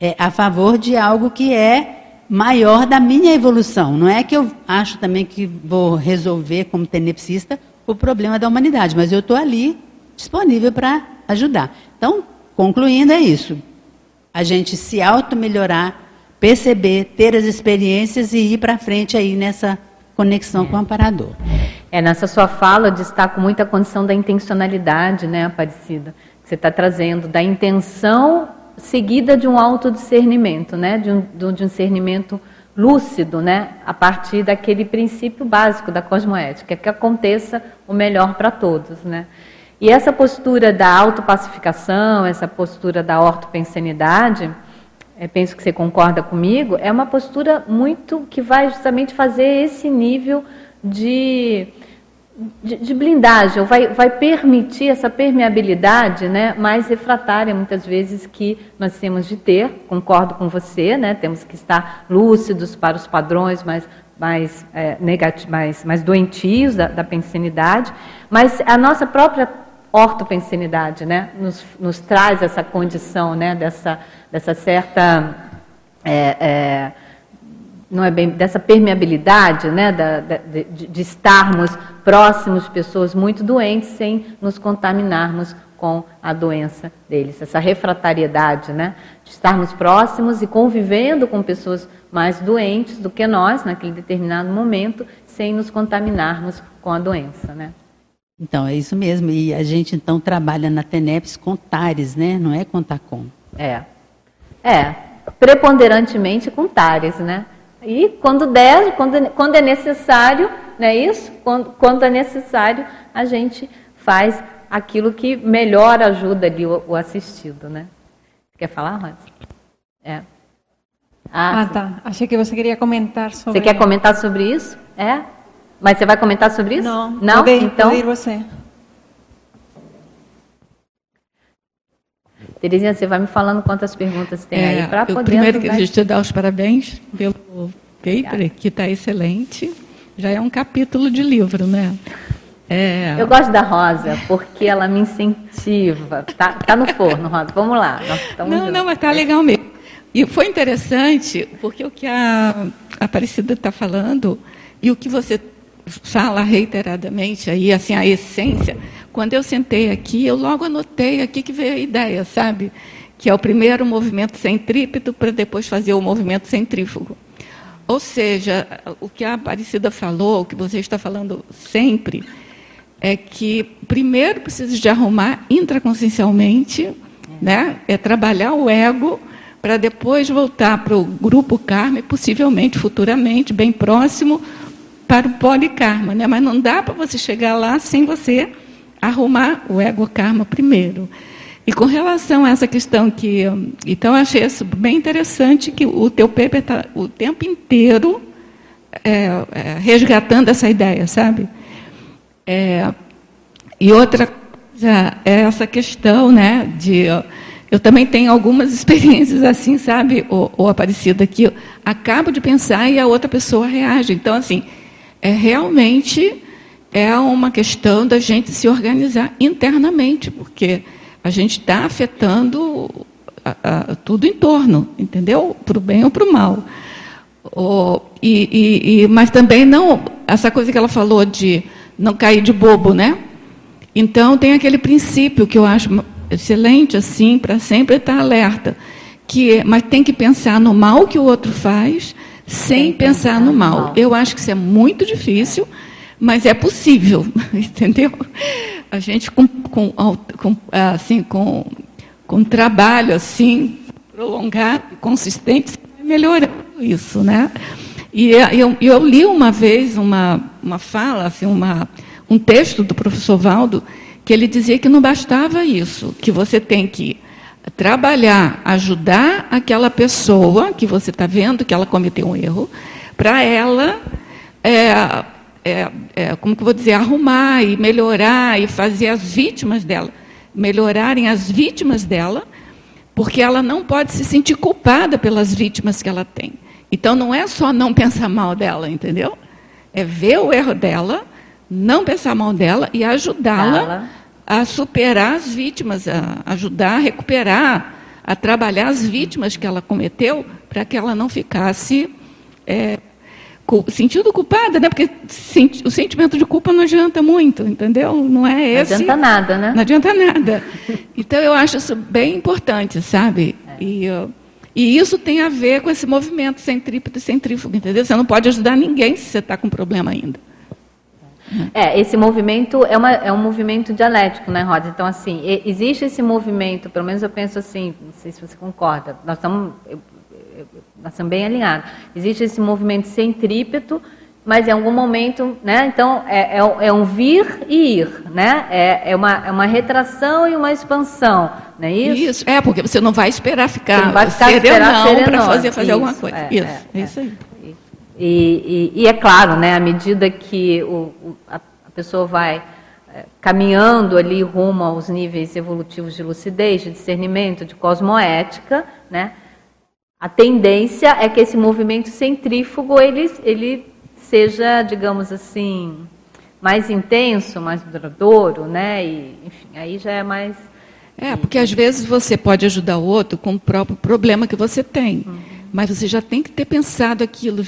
É a favor de algo que é maior da minha evolução. Não é que eu acho também que vou resolver, como tenepsista, o problema da humanidade, mas eu estou ali disponível para ajudar. Então, concluindo, é isso. A gente se auto-melhorar perceber, ter as experiências e ir para frente aí nessa conexão com o amparador. É, nessa sua fala destaco muito a condição da intencionalidade, né, Aparecida? Que você está trazendo, da intenção seguida de um autodiscernimento, né, de um, de um discernimento lúcido, né, a partir daquele princípio básico da cosmoética, que aconteça o melhor para todos, né. E essa postura da autopacificação, essa postura da ortopensenidade, é, penso que você concorda comigo, é uma postura muito que vai justamente fazer esse nível de, de, de blindagem, vai, vai permitir essa permeabilidade né, mais refratária, muitas vezes, que nós temos de ter. Concordo com você, né, temos que estar lúcidos para os padrões mais, mais, é, mais, mais doentios da, da pensinidade, mas a nossa própria ortopensinidade né, nos, nos traz essa condição né, dessa dessa certa é, é, não é bem dessa permeabilidade, né, da, da, de, de, estarmos próximos de pessoas muito doentes sem nos contaminarmos com a doença deles. Essa refratariedade, né, de estarmos próximos e convivendo com pessoas mais doentes do que nós naquele determinado momento, sem nos contaminarmos com a doença, né? Então, é isso mesmo. E a gente então trabalha na TENEPS com TARES, né? Não é com TACOM. É. É, preponderantemente com TARES, né? E quando der, quando, quando é necessário, não é isso? Quando, quando é necessário, a gente faz aquilo que melhor ajuda ali o, o assistido, né? Quer falar, Rosa? É. Ah, ah tá. Achei que você queria comentar sobre. Você quer comentar sobre isso? É? Mas você vai comentar sobre isso? Não. Não? Pode, então. Pode ir você. Terezinha, você vai me falando quantas perguntas tem é, aí para poder. Primeiro, queria te dar os parabéns pelo paper, Obrigada. que está excelente. Já é um capítulo de livro, né? É... Eu gosto da Rosa, porque ela me incentiva. Tá, tá no forno, Rosa. Vamos lá. não, juntos. não, mas tá legal mesmo. E foi interessante, porque o que a Aparecida está falando e o que você fala reiteradamente aí, assim, a essência, quando eu sentei aqui, eu logo anotei aqui que veio a ideia, sabe? Que é o primeiro movimento centrípeto para depois fazer o movimento centrífugo. Ou seja, o que a Aparecida falou, o que você está falando sempre, é que primeiro precisa de arrumar intraconsciencialmente, né? é trabalhar o ego para depois voltar para o grupo karma possivelmente, futuramente, bem próximo, para o polikarma. Né? Mas não dá para você chegar lá sem você arrumar o ego karma primeiro. E com relação a essa questão que, então eu achei isso bem interessante que o teu paper está o tempo inteiro é, é, resgatando essa ideia, sabe? É, e outra coisa é essa questão, né, de eu também tenho algumas experiências assim, sabe, o, o Aparecida, que eu acabo de pensar e a outra pessoa reage. Então, assim, é realmente é uma questão da gente se organizar internamente, porque a gente está afetando a, a, tudo em torno, entendeu? Para o bem ou para o mal. O, e, e, e, mas também não essa coisa que ela falou de não cair de bobo, né? Então tem aquele princípio que eu acho excelente assim para sempre estar alerta, que mas tem que pensar no mal que o outro faz sem pensar, no mal. Eu acho que isso é muito difícil mas é possível, entendeu? A gente com, com, com assim, com, com trabalho assim prolongado, consistente, melhorando isso, né? E eu, eu li uma vez uma, uma fala, assim, uma, um texto do professor Valdo, que ele dizia que não bastava isso, que você tem que trabalhar, ajudar aquela pessoa que você está vendo que ela cometeu um erro, para ela é, é, é, como que vou dizer, arrumar e melhorar e fazer as vítimas dela melhorarem as vítimas dela, porque ela não pode se sentir culpada pelas vítimas que ela tem. Então não é só não pensar mal dela, entendeu? É ver o erro dela, não pensar mal dela e ajudá-la a superar as vítimas, a ajudar a recuperar, a trabalhar as vítimas que ela cometeu, para que ela não ficasse é, sentindo culpada, né? Porque o sentimento de culpa não adianta muito, entendeu? Não é esse. Não adianta nada, né? Não adianta nada. Então eu acho isso bem importante, sabe? É. E, e isso tem a ver com esse movimento centrípeto e centrífugo, entendeu? Você não pode ajudar ninguém se você está com problema ainda. É, esse movimento é, uma, é um movimento dialético, né, Rosa? Então, assim, existe esse movimento, pelo menos eu penso assim, não sei se você concorda, nós estamos, eu, nós estamos bem alinhados. Existe esse movimento centrípeto, mas em algum momento, né? Então é, é, é um vir e ir, né? É, é, uma, é uma retração e uma expansão, não é isso? Isso, é porque você não vai esperar ficar, você não vai ficar serenão para fazer, fazer isso, alguma coisa. É, isso, é, é isso aí. E, e, e, é claro, né? À medida que o, a, a pessoa vai é, caminhando ali rumo aos níveis evolutivos de lucidez, de discernimento, de cosmoética, né? A tendência é que esse movimento centrífugo ele, ele seja, digamos assim, mais intenso, mais duradouro, né? E, enfim, aí já é mais. É, porque às vezes você pode ajudar o outro com o próprio problema que você tem. Uhum. Mas você já tem que ter pensado aquilo.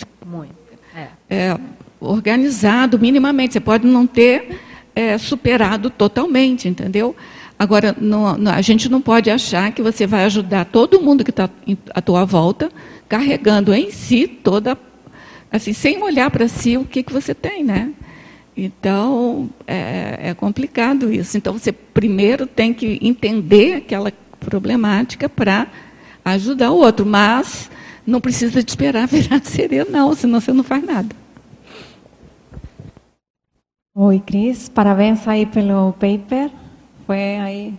É. É, organizado minimamente. Você pode não ter é, superado totalmente, entendeu? Agora, não, não, a gente não pode achar que você vai ajudar todo mundo que está à tua volta, carregando em si toda, assim, sem olhar para si o que, que você tem, né? Então, é, é complicado isso. Então, você primeiro tem que entender aquela problemática para ajudar o outro, mas não precisa de esperar virar sereno, não, senão você não faz nada. Oi, Cris, parabéns aí pelo paper. Foi aí,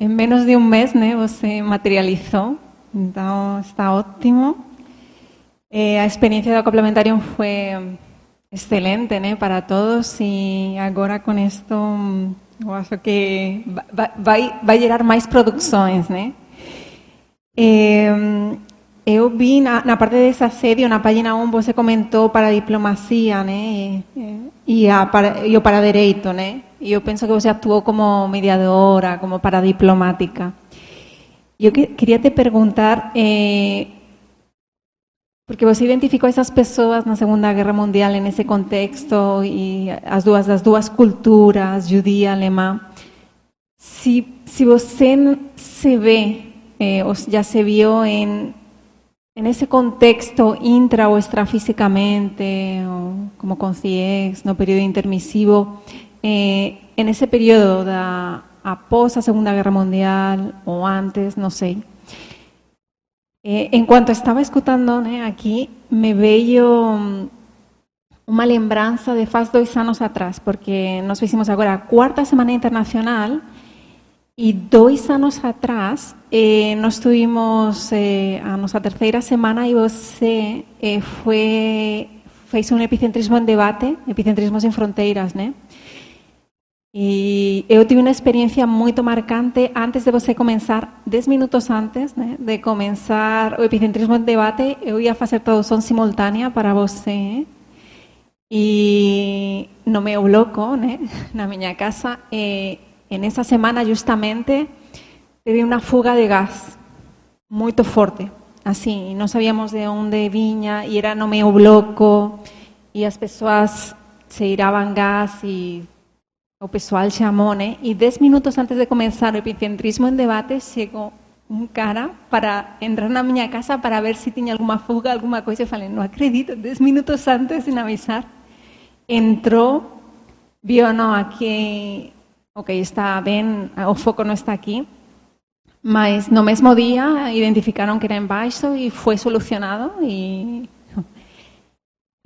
em menos de um mês, né, você materializou, então está ótimo. Eh, a experiência do complementário foi excelente, né, para todos e agora com isto eu acho que vai, vai, vai gerar mais produções, né? Eh, eu vi na, na, parte desse assédio, na página 1, você comentou para diplomacia, né? E, a, para, e o para direito, né? E eu penso que você atuou como mediadora, como paradiplomática. Eu que, queria te perguntar, eh, porque você identificou essas pessoas na Segunda Guerra Mundial nesse contexto e as duas as duas culturas, judia, alemã. Se se você se vê eh, ou já se viu em en ese contexto intra o extrafísicamente, o como con CIEX, no periodo intermisivo, eh, en ese periodo da após a Segunda Guerra Mundial ou antes, não sei. Eh, en cuanto estaba escutando né, aqui, me veio uma lembrança de faz dois anos atrás, porque nós fizemos agora a Semana Internacional e dois anos atrás, eh, nós tuvimos eh, a nossa terceira semana e você eh, foi, fez um epicentrismo em debate, epicentrismos em fronteiras, né? E eu tive uma experiência muito marcante antes de você começar, dez minutos antes né, de começar o epicentrismo em debate, eu ia fazer tradução simultânea para você. E no meu bloco, né, na minha casa, eh, en esa semana justamente teve una fuga de gas muy fuerte, así, no sabíamos de dónde viña y era no meu bloco y las personas se iraban gas y o pessoal chamou, né? E dez minutos antes de começar o epicentrismo en debate, chegou un cara para entrar na minha casa para ver se tinha alguma fuga, alguma coisa. Eu falei, não acredito, dez minutos antes, sin avisar. Entrou, viu, não, aqui ok, está ben, o foco está aquí, mas no mesmo día identificaron que era en baixo e foi solucionado e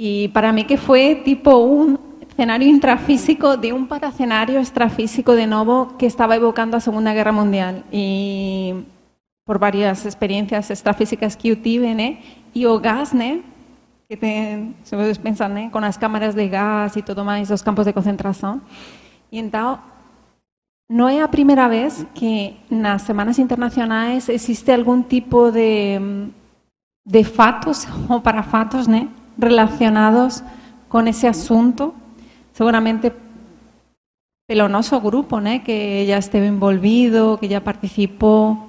e para mí que foi tipo un escenario intrafísico de un paracenario extrafísico de novo que estaba evocando a Segunda Guerra Mundial e por varias experiencias extrafísicas que eu tive, né? O gas? Que se vocês pensam, né? Com as cámaras de gas e todo máis, os campos de concentração. E então, No es la primera vez que en las semanas internacionales existe algún tipo de, de fatos o parafatos relacionados con ese asunto. Seguramente pelonoso grupo ¿no? que ya esté envolvido, que ya participó,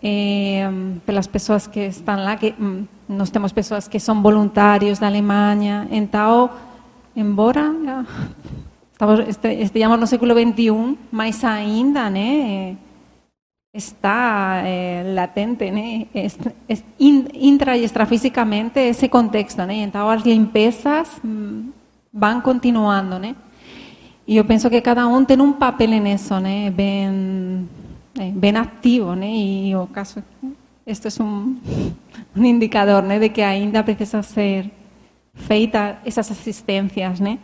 eh, las personas que están lá, que mm, nos tenemos personas que son voluntarios de Alemania, en Tao, en Bora, Estamos, este, estamos no século XXI, mais ainda, né? Está eh, latente, né? intra e extrafísicamente esse contexto, né? Então as limpezas mm, vão continuando, né? E eu penso que cada um tem um papel nisso, né? Bem, eh, bem ativo, né? E o caso, este é um, um indicador, né? De que ainda precisa ser feita essas assistências, né?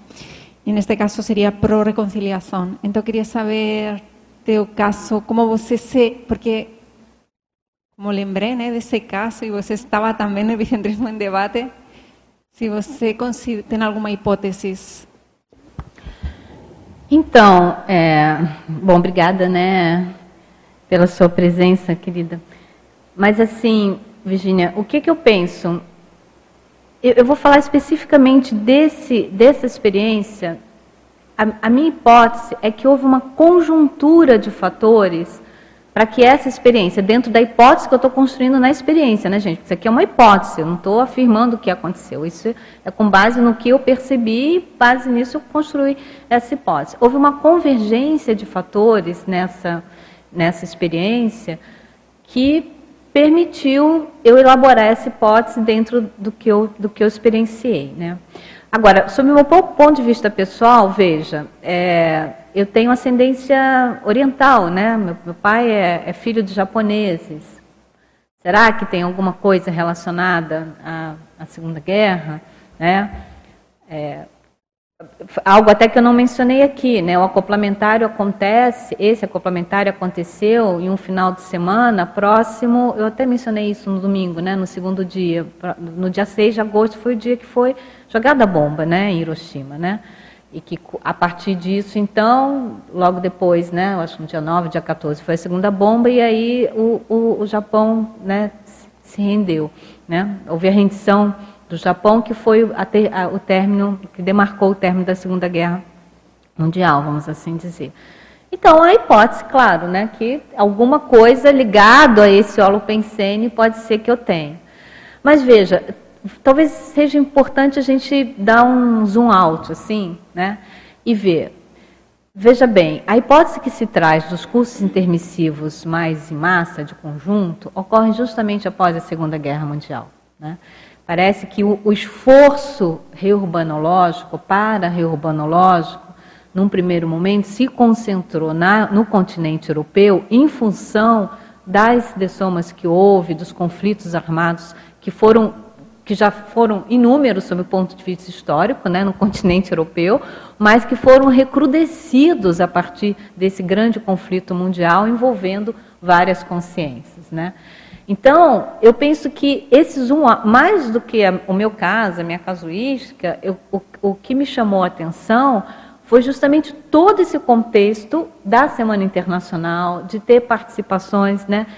En este caso sería pro reconciliación. Entonces quería saber teu caso, como você se, porque como lembrei né, desse caso e você estava também no bicentrismo em debate, se você tem alguma hipótese. Então, é, bom, obrigada, né, pela sua presença, querida. Mas assim, Virginia, o que, que eu penso? Eu, vou falar especificamente desse, dessa experiência. A, a minha hipótese é que houve uma conjuntura de fatores para que essa experiência, dentro da hipótese que eu estou construindo na experiência, né, gente? Isso aqui é uma hipótese, eu não estou afirmando o que aconteceu. Isso é com base no que eu percebi, e base nisso eu construí essa hipótese. Houve uma convergência de fatores nessa, nessa experiência que permitiu eu elaborar essa hipótese dentro do que eu, do que eu experienciei, né? Agora, sob o meu ponto de vista pessoal, veja, é, eu tenho ascendência oriental, né? Meu, meu pai é, é, filho de japoneses. Será que tem alguma coisa relacionada à, à Segunda Guerra, né? É, algo até que eu não mencionei aqui, né? O acoplamentário acontece, esse acoplamentário aconteceu em um final de semana próximo, eu até mencionei isso no domingo, né? No segundo dia, no dia 6 de agosto foi o dia que foi jogada a bomba, né? Em Hiroshima, né? E que a partir disso, então, logo depois, né? Eu acho que no dia 9, dia 14 foi a segunda bomba e aí o, o, o Japão, né? Se rendeu, né? Houve a rendição do Japão, que foi ter, a, o término, que demarcou o término da Segunda Guerra Mundial, vamos assim dizer. Então, a hipótese, claro, né, que alguma coisa ligado a esse holopensene pode ser que eu tenha. Mas veja, talvez seja importante a gente dar um zoom out, assim, né, e ver. Veja bem, a hipótese que se traz dos cursos intermissivos mais em massa, de conjunto, ocorre justamente após a Segunda Guerra Mundial. Né? Parece que o, o esforço reurbanológico, para reurbanológico, num primeiro momento, se concentrou na, no continente europeu em função das dessomas que houve, dos conflitos armados que foram que já foram inúmeros sob o ponto de vista histórico, né, no continente europeu, mas que foram recrudescidos a partir desse grande conflito mundial envolvendo várias consciências, né? Então, eu penso que esses um, mais do que o meu caso, a minha casuística, eu, o, o que me chamou a atenção foi justamente todo esse contexto da Semana Internacional, de ter participações né,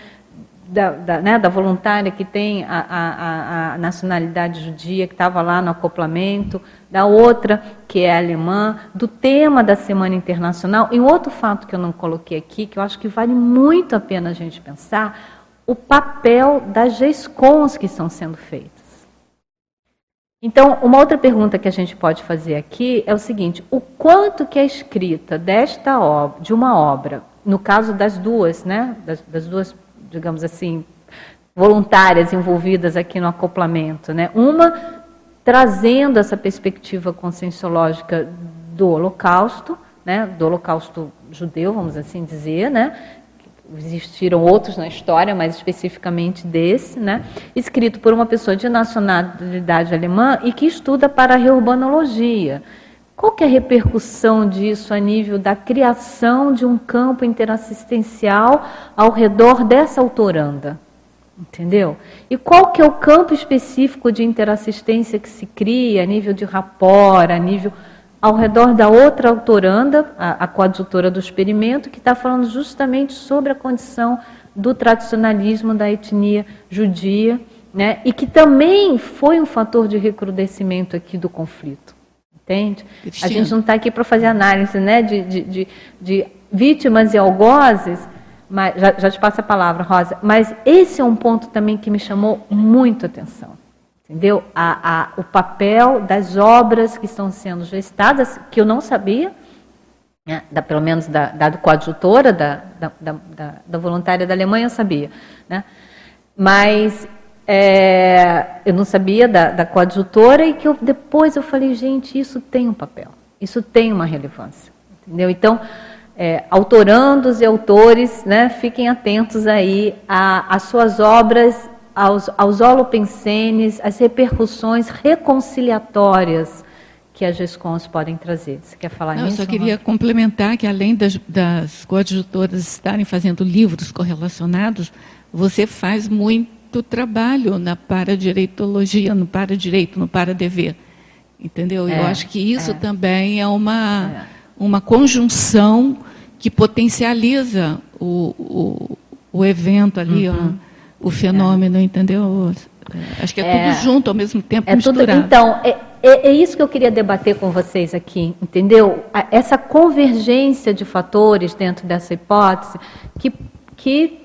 da, da, né, da voluntária que tem a, a, a nacionalidade judia, que estava lá no acoplamento, da outra, que é alemã, do tema da Semana Internacional. E outro fato que eu não coloquei aqui, que eu acho que vale muito a pena a gente pensar, o papel das GESCONs que estão sendo feitas. Então, uma outra pergunta que a gente pode fazer aqui é o seguinte: o quanto que a escrita desta obra, de uma obra, no caso das duas, né, das, das duas, digamos assim, voluntárias envolvidas aqui no acoplamento, né, uma trazendo essa perspectiva conscienciológica do Holocausto, né, do Holocausto judeu, vamos assim dizer, né, existiram outros na história, mas especificamente desse, né? escrito por uma pessoa de nacionalidade alemã e que estuda para a reurbanologia. Qual que é a repercussão disso a nível da criação de um campo interassistencial ao redor dessa autoranda? Entendeu? E qual que é o campo específico de interassistência que se cria a nível de rapport, a nível ao redor da outra autoranda, a, a coadjutora do experimento, que está falando justamente sobre a condição do tradicionalismo da etnia judia, né, e que também foi um fator de recrudescimento aqui do conflito. Entende? A gente não está aqui para fazer análise né, de, de, de, de vítimas e algozes, mas, já, já te passo a palavra, Rosa, mas esse é um ponto também que me chamou muito a atenção entendeu? A, a, o papel das obras que estão sendo gestadas, que eu não sabia, né, da, pelo menos da, da coadjutora, da, da, da, da, voluntária da Alemanha, eu sabia. Né? Mas é, eu não sabia da, da coadjutora e que eu, depois eu falei, gente, isso tem um papel, isso tem uma relevância. Entendeu? Então, é, autorandos e autores, né, fiquem atentos aí às suas obras aos, aos holopensenes, as repercussões reconciliatórias que as GESCONs podem trazer. Você quer falar Não, nisso? Eu só queria complementar que, além das, das coadjutoras estarem fazendo livros correlacionados, você faz muito trabalho na paradireitologia, no paradireito, no paradever. Entendeu? É, eu acho que isso é. também é uma, é. uma conjunção que potencializa o, o, o evento ali. Uhum. Ó, o fenômeno, é. entendeu? Acho que é, é, tudo junto ao mesmo tempo, é misturado. Tudo, então, é, é, é, isso que eu queria debater com vocês aqui, entendeu? Essa convergência de fatores dentro dessa hipótese que, que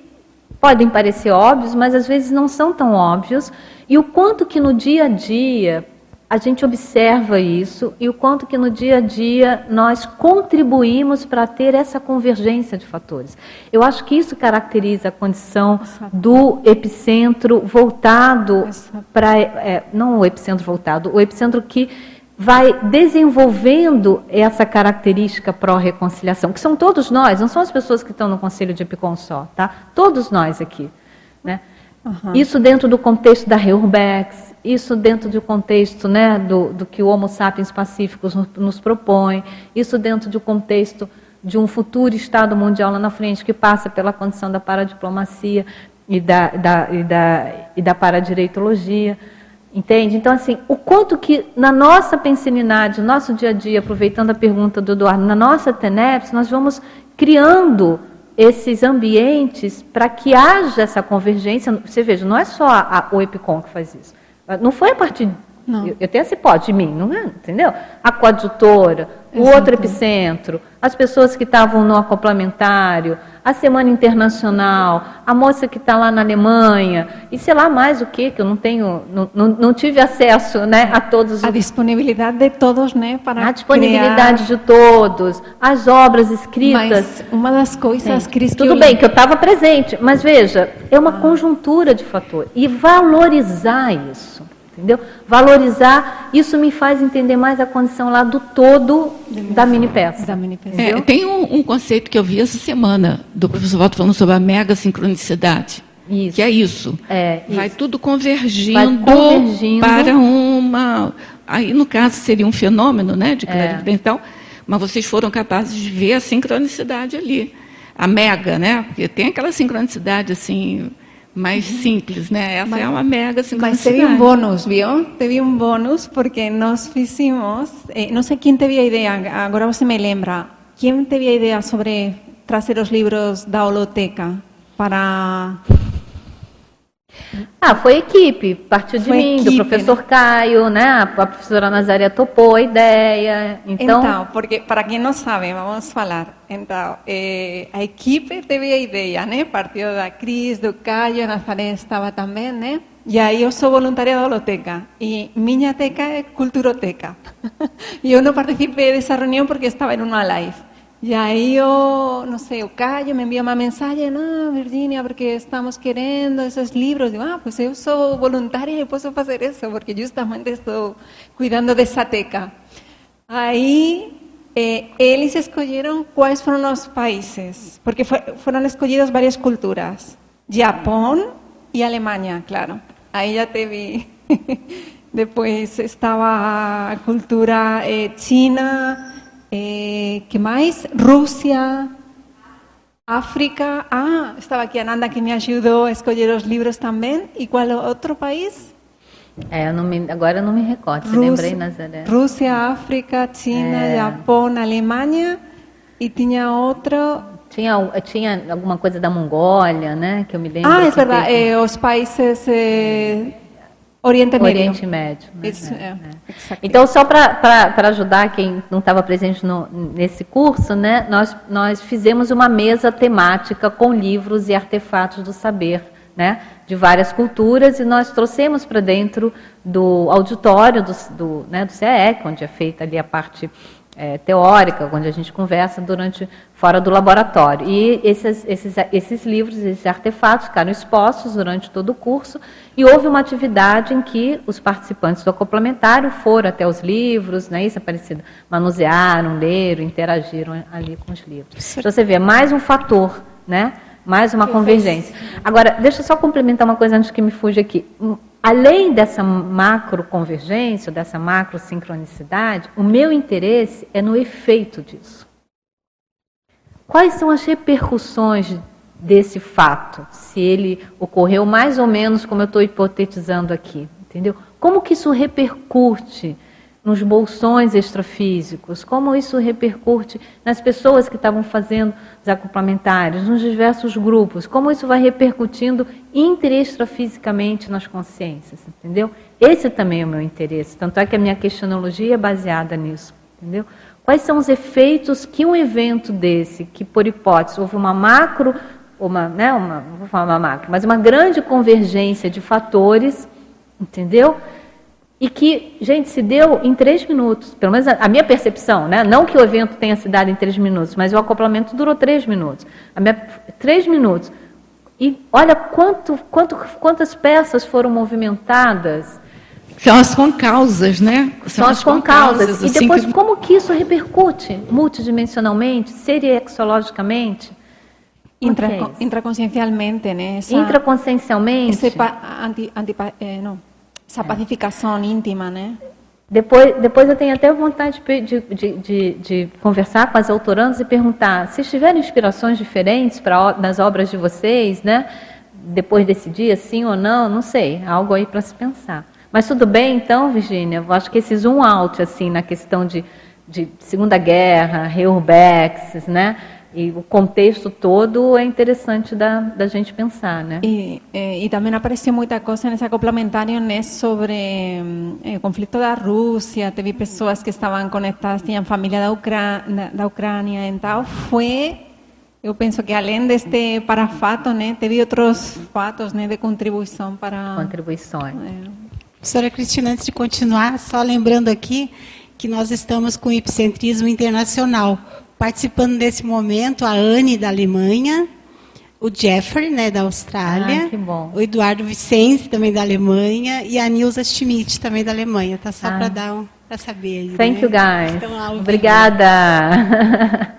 podem parecer óbvios, mas às vezes não são tão óbvios, e o quanto que no dia a dia a gente observa isso e o quanto que no dia a dia nós contribuímos para ter essa convergência de fatores. Eu acho que isso caracteriza a condição do epicentro voltado para, é, não o epicentro voltado, o epicentro que vai desenvolvendo essa característica pró-reconciliação, que são todos nós, não são as pessoas que estão no Conselho de Epicom só, tá? Todos nós aqui, né? Uhum. Isso dentro do contexto da Reurbex, isso dentro do contexto né, do, do que o Homo sapiens pacíficos nos, propõe, isso dentro do contexto de um futuro Estado mundial lá na frente que passa pela condição da paradiplomacia e da, da, e da, e da paradireitologia. Entende? Então, assim, o quanto que na nossa pensininidade, no nosso dia a dia, aproveitando a pergunta do Eduardo, na nossa TENEPS, nós vamos criando esses ambientes para que haja essa convergência. Você veja, não é só a, o EPICOM que faz isso. Não foi a partir. Não. Eu, eu tenho esse pode de mim, não é? Entendeu? A coadjutora, o outro epicentro, as pessoas que estavam no acoplamentário, a Semana Internacional, a moça que está lá na Alemanha, e sei lá mais o que, que eu não tenho, não, não, não, tive acesso né, a todos. A disponibilidade de todos, né? Para a disponibilidade criar... de todos, as obras escritas. Mas uma das coisas que Tudo eu... bem, que eu estava presente, mas veja, é uma ah. conjuntura de fatores. E valorizar isso entendeu? Valorizar, isso me faz entender mais a condição lá do todo da mini peça. Da mini peça. É, tem um, um, conceito que eu vi essa semana do professor Walter falando sobre a mega sincronicidade. Isso. Que é isso. É, Vai isso. tudo convergindo, convergindo, para uma. Aí, no caso, seria um fenômeno né, de clarividência. É. Então, mas vocês foram capazes de ver a sincronicidade ali. A mega, né? Porque tem aquela sincronicidade assim mais uhum. simples, né? Essa mas, é uma mega sincronicidade. Mas teve um bônus, viu? Teve um bônus porque nós fizemos, eh, não sei quem teve a ideia, agora você me lembra, quem teve a ideia sobre trazer os livros da holoteca para ah, foi equipe, partiu de foi mim, equipe, do professor né? Caio, né? A professora Nazária topou a ideia. Então, então porque para quem não sabe, vamos falar. Então, eh, a equipe teve a ideia, né? Partiu da Cris, do Caio, a Nazaré estava também, né? E aí eu sou voluntária da Holoteca e minha teca é Culturoteca. e eu não participei dessa reunião porque estava em uma live. Y ahí yo, no sé, o Caio me envía una mensaje, no, Virginia, porque estamos queriendo esos libros. Digo, ah, pues yo soy voluntaria y puedo hacer eso, porque justamente estoy cuidando de esa teca. Ahí eh, ellos escogieron cuáles fueron los países, porque fue, fueron escogidas varias culturas. Japón y Alemania, claro. Ahí ya te vi. Después estaba cultura eh, china, eh, que mais? Rússia, África. Ah, estava aqui a Nanda que me ajudou a escolher os livros também. E qual outro país? É, eu me, agora eu não me recordo. Rússia, lembrei, Nazaré? Rússia, África, China, é. Japão, Alemanha. E tinha outro. Tinha, tinha alguma coisa da Mongólia, né? Que eu me lembro. Ah, é verdade. É, os países. É Oriente Médio. Oriente Médio. Né? Isso, é, é. Então, só para ajudar quem não estava presente no, nesse curso, né, nós, nós fizemos uma mesa temática com livros e artefatos do saber, né, de várias culturas, e nós trouxemos para dentro do auditório do, do, né, do CEEC, onde é feita ali a parte é, teórica, onde a gente conversa durante fora do laboratório. E esses, esses, esses livros, esses artefatos ficaram expostos durante todo o curso e houve uma atividade em que os participantes do acoplamentário foram até os livros, né, isso é parecido, manusearam, leram, interagiram ali com os livros. Então você vê, mais um fator, né? mais uma convergência. Agora, deixa eu só complementar uma coisa antes que me fuja aqui além dessa macro convergência, dessa macro sincronicidade, o meu interesse é no efeito disso. Quais são as repercussões desse fato, se ele ocorreu mais ou menos como eu estou hipotetizando aqui, entendeu? Como que isso repercute nos bolsões extrafísicos, como isso repercute nas pessoas que estavam fazendo os acoplamentários, nos diversos grupos, como isso vai repercutindo inter extrafisicamente nas consciências, entendeu? Esse também é o meu interesse, tanto é que a minha questionologia é baseada nisso, entendeu? Quais são os efeitos que um evento desse, que por hipótese houve uma macro uma, né, uma, vou falar uma máquina, mas uma grande convergência de fatores, entendeu? E que, gente, se deu em três minutos, pelo menos a, a, minha percepção, né? Não que o evento tenha se dado em três minutos, mas o acoplamento durou três minutos. A minha, três minutos. E olha quanto, quanto, quantas peças foram movimentadas. São as concausas, né? São, São as concausas. E assim depois, que... como que isso repercute multidimensionalmente, seriexologicamente? Intra, intraconsciencialmente, né? Essa, intraconsciencialmente. Esse anti, anti, eh, não, essa pacificação íntima, né? Depois, depois eu tenho até vontade de, de, de, de, conversar com as autorandas e perguntar se tiverem inspirações diferentes para nas obras de vocês, né? Depois desse dia, sim ou não, não sei, algo aí para se pensar. Mas tudo bem, então, Virginia. Eu acho que esse zoom out, assim, na questão de, de Segunda Guerra, Reurbex, né? E o contexto todo é interessante da, da gente pensar, né? E, e, e também apareceu muita coisa nesse complementário né, sobre eh, o conflito da Rússia. Teve pessoas que estavam conectadas, tinham família da, Ucrânia, da, da Ucrânia. Então, foi, eu penso que além deste parafato, né, teve outros fatos né, de contribuição para... Contribuições. É. Professora Cristina, antes de continuar, só lembrando aqui que nós estamos com o epicentrismo internacional participando desse momento a Anne da Alemanha, o Jeffrey, né, da Austrália, ah, o Eduardo Vicente também da Alemanha e a Nilza Schmidt também da Alemanha, tá só ah. para dar um, para saber aí, Thank né? you guys. Obrigada.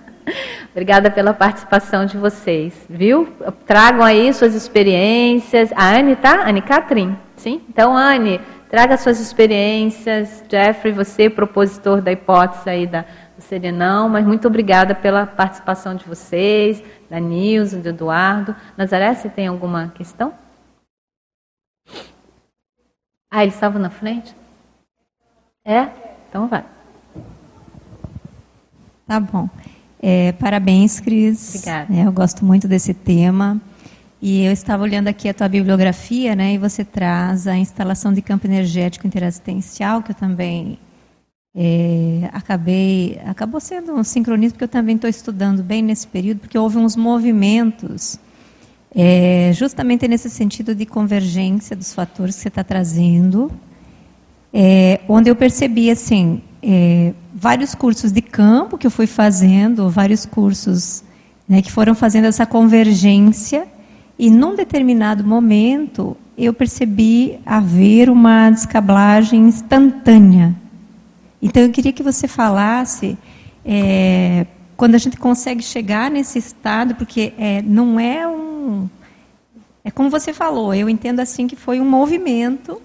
Obrigada pela participação de vocês, viu? Tragam aí suas experiências. A Anne tá? Anne Catrin, sim? Então, Anne, traga suas experiências. Jeffrey, você, propositor da hipótese aí da seria não, mas muito obrigada pela participação de vocês, da Nilson, do Eduardo. Nazaré, você tem alguma questão? Ah, ele estava na frente? É? Então vai. Tá bom. É, parabéns, Cris. Obrigada. É, eu gosto muito desse tema. E eu estava olhando aqui a tua bibliografia, né? E você traz a instalação de campo energético interassistencial, que eu também é, acabei, acabou sendo um sincronismo, porque eu também estou estudando bem nesse período, porque houve uns movimentos, é, justamente nesse sentido de convergência dos fatores que você está trazendo, é, onde eu percebi, assim, é, vários cursos de campo que eu fui fazendo, vários cursos né, que foram fazendo essa convergência, e num determinado momento eu percebi haver uma descablagem instantânea então, eu queria que você falasse é, quando a gente consegue chegar nesse estado, porque é, não é um. É como você falou, eu entendo assim que foi um movimento,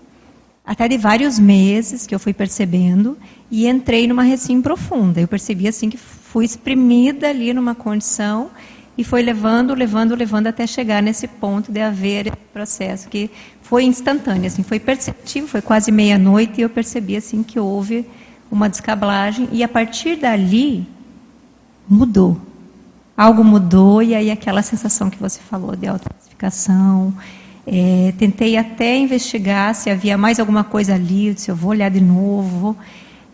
até de vários meses, que eu fui percebendo, e entrei numa recém profunda. Eu percebi assim que fui exprimida ali numa condição e foi levando, levando, levando até chegar nesse ponto de haver esse processo que foi instantâneo, assim, foi perceptível, foi quase meia-noite e eu percebi assim que houve uma descablagem e a partir dali mudou. Algo mudou e aí aquela sensação que você falou de autoclassificação. É, tentei até investigar se havia mais alguma coisa ali, se eu vou olhar de novo,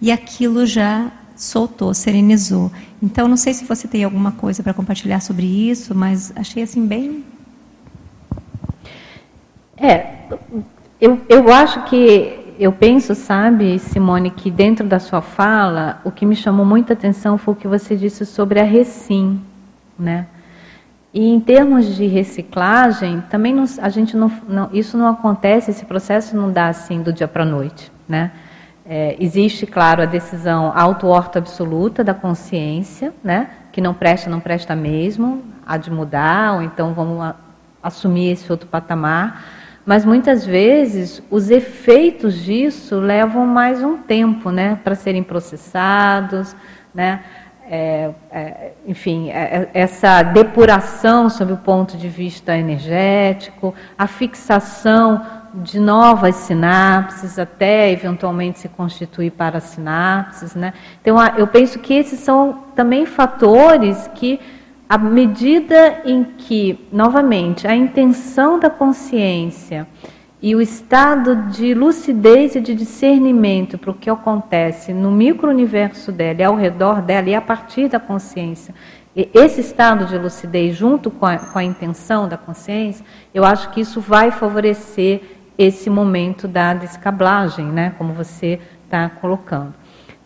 e aquilo já soltou, serenizou. Então, não sei se você tem alguma coisa para compartilhar sobre isso, mas achei assim bem. É, eu, eu acho que eu penso, sabe, Simone, que dentro da sua fala, o que me chamou muita atenção foi o que você disse sobre a recim, né? E em termos de reciclagem, também não, a gente não, não, isso não acontece, esse processo não dá assim do dia para a noite, né? É, existe, claro, a decisão auto-orto absoluta da consciência, né? Que não presta, não presta mesmo, há de mudar, ou então vamos a, assumir esse outro patamar. Mas muitas vezes os efeitos disso levam mais um tempo, né, para serem processados, né? É, é, enfim, é, é, essa depuração sob o ponto de vista energético, a fixação de novas sinapses, até eventualmente se constituir para sinapses. Né? Então, eu penso que esses são também fatores que à medida em que, novamente, a intenção da consciência e o estado de lucidez e de discernimento para o que acontece no micro-universo dela e ao redor dela e a partir da consciência esse estado de lucidez junto com a, com a intenção da consciência, eu acho que isso vai favorecer esse momento da descablagem, né, como você está colocando.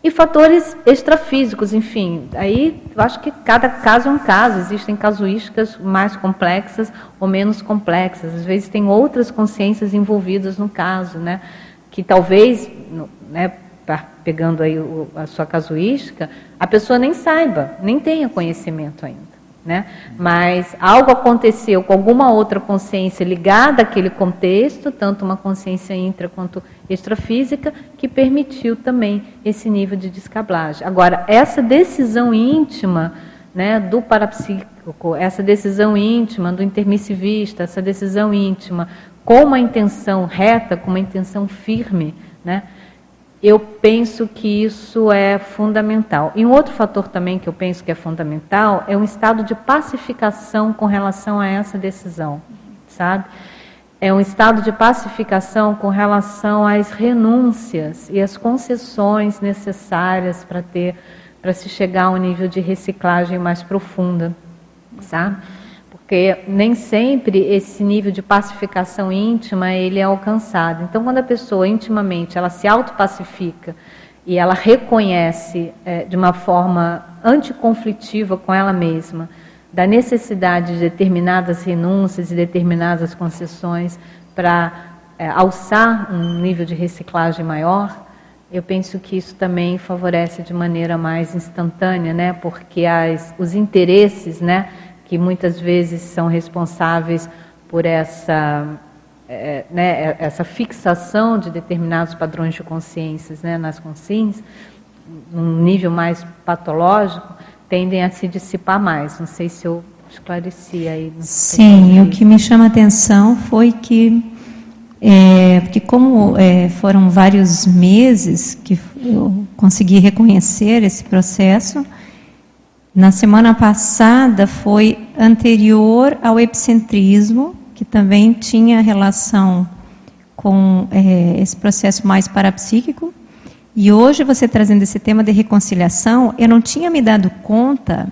E fatores extrafísicos, enfim, aí eu acho que cada caso é um caso, existem casuísticas mais complexas ou menos complexas, às vezes tem outras consciências envolvidas no caso, né, que talvez, né, pegando aí a sua casuística, a pessoa nem saiba, nem tenha conhecimento ainda. Né? Mas algo aconteceu com alguma outra consciência ligada àquele contexto, tanto uma consciência intra quanto extrafísica, que permitiu também esse nível de descablagem. Agora, essa decisão íntima né, do parapsíquico, essa decisão íntima do intermissivista, essa decisão íntima com uma intenção reta, com uma intenção firme, né, eu penso que isso é fundamental. E um outro fator também que eu penso que é fundamental é um estado de pacificação com relação a essa decisão, sabe? É um estado de pacificação com relação às renúncias e às concessões necessárias para ter para se chegar a um nível de reciclagem mais profunda, sabe? Porque nem sempre esse nível de pacificação íntima ele é alcançado. Então, quando a pessoa intimamente ela se autopacifica e ela reconhece é, de uma forma anticonflitiva com ela mesma da necessidade de determinadas renúncias e determinadas concessões para é, alçar um nível de reciclagem maior, eu penso que isso também favorece de maneira mais instantânea, né? Porque as, os interesses, né? Que muitas vezes são responsáveis por essa, é, né, essa fixação de determinados padrões de consciências né, nas consciências, num nível mais patológico, tendem a se dissipar mais. Não sei se eu esclareci aí. Sim, o que me chama a atenção foi que, é, porque como é, foram vários meses que eu consegui reconhecer esse processo, na semana passada foi anterior ao epicentrismo, que também tinha relação com é, esse processo mais parapsíquico. E hoje você trazendo esse tema de reconciliação, eu não tinha me dado conta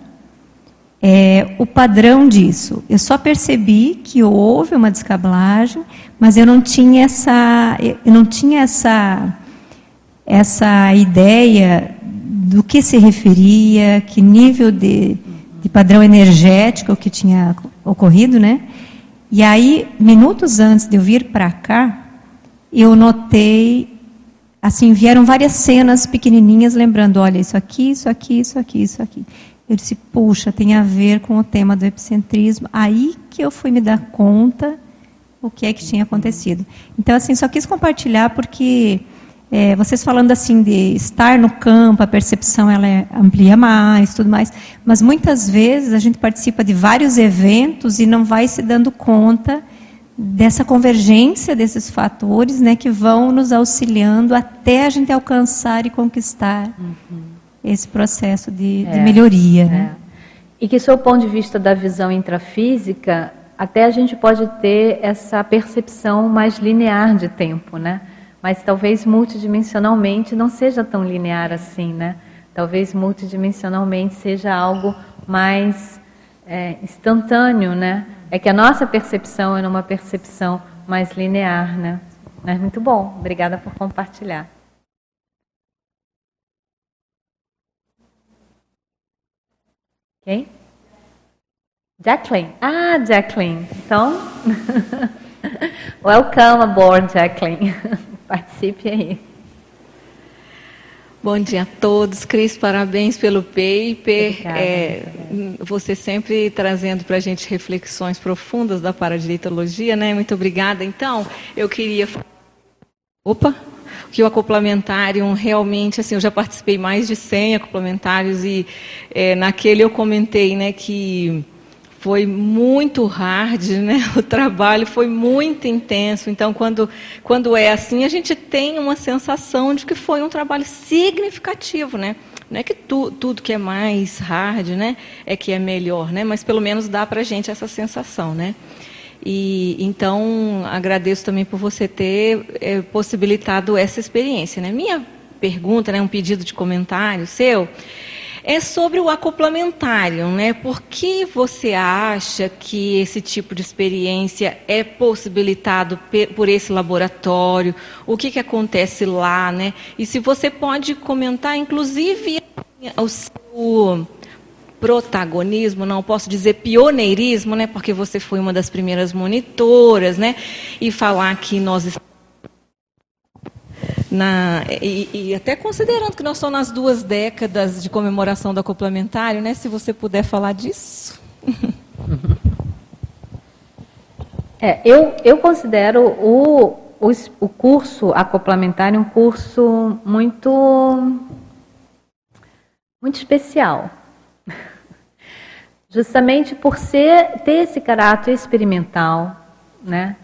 é, o padrão disso. Eu só percebi que houve uma descablagem, mas eu não tinha essa, eu não tinha essa, essa ideia do que se referia, que nível de, de padrão energético que tinha ocorrido, né? E aí, minutos antes de eu vir para cá, eu notei, assim, vieram várias cenas pequenininhas lembrando, olha, isso aqui, isso aqui, isso aqui, isso aqui. Eu disse, puxa, tem a ver com o tema do epicentrismo. Aí que eu fui me dar conta o que é que tinha acontecido. Então, assim, só quis compartilhar porque é, vocês falando assim de estar no campo, a percepção ela é, amplia mais, tudo mais, mas muitas vezes a gente participa de vários eventos e não vai se dando conta dessa convergência desses fatores, né, que vão nos auxiliando até a gente alcançar e conquistar uhum. esse processo de, é, de melhoria, né? É. E que, sob o ponto de vista da visão intrafísica, até a gente pode ter essa percepção mais linear de tempo, né? Mas talvez multidimensionalmente não seja tão linear assim, né? Talvez multidimensionalmente seja algo mais é, instantâneo, né? É que a nossa percepção é uma percepção mais linear, né? Mas muito bom, obrigada por compartilhar. Quem? Jacqueline. Ah, Jacqueline. Então, welcome aboard, Jacqueline. Participe aí. Bom dia a todos. Cris, parabéns pelo paper. Obrigada, é, você sempre trazendo para a gente reflexões profundas da paradireitologia, né? Muito obrigada. Então, eu queria. Opa! Que o acoplamentário realmente, assim, eu já participei mais de 100 acoplamentários e é, naquele eu comentei, né, que foi muito hard, né? O trabalho foi muito intenso. Então, quando, quando é assim, a gente tem uma sensação de que foi um trabalho significativo, né? Não é que tu, tudo que é mais hard, né, é que é melhor, né? Mas pelo menos dá para a gente essa sensação, né? E então agradeço também por você ter é, possibilitado essa experiência, né? Minha pergunta, né, um pedido de comentário seu é sobre o acoplamentário, né? Por que você acha que esse tipo de experiência é possibilitado por esse laboratório? O que, que acontece lá, né? E se você pode comentar, inclusive, o seu protagonismo, não posso dizer pioneirismo, né? Porque você foi uma das primeiras monitoras, né? E falar que nós estamos na, e, e, até considerando que nós estamos nas duas décadas de comemoração do acoplamentário, né? Se você puder falar disso. É, eu, eu considero o, o, o curso acoplamentário um curso muito, muito especial. Justamente por ser, ter esse caráter experimental, né?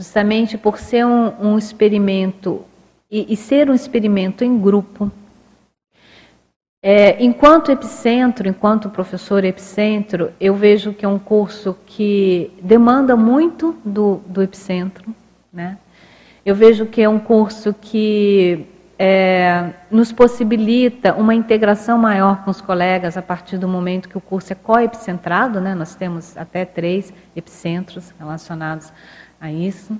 justamente por ser um, um experimento e, e ser um experimento em grupo. É, enquanto epicentro, enquanto professor epicentro, eu vejo que é um curso que demanda muito do, do epicentro. Né? Eu vejo que é um curso que é, nos possibilita uma integração maior com os colegas a partir do momento que o curso é co-epicentrado, né? nós temos até três epicentros relacionados a isso.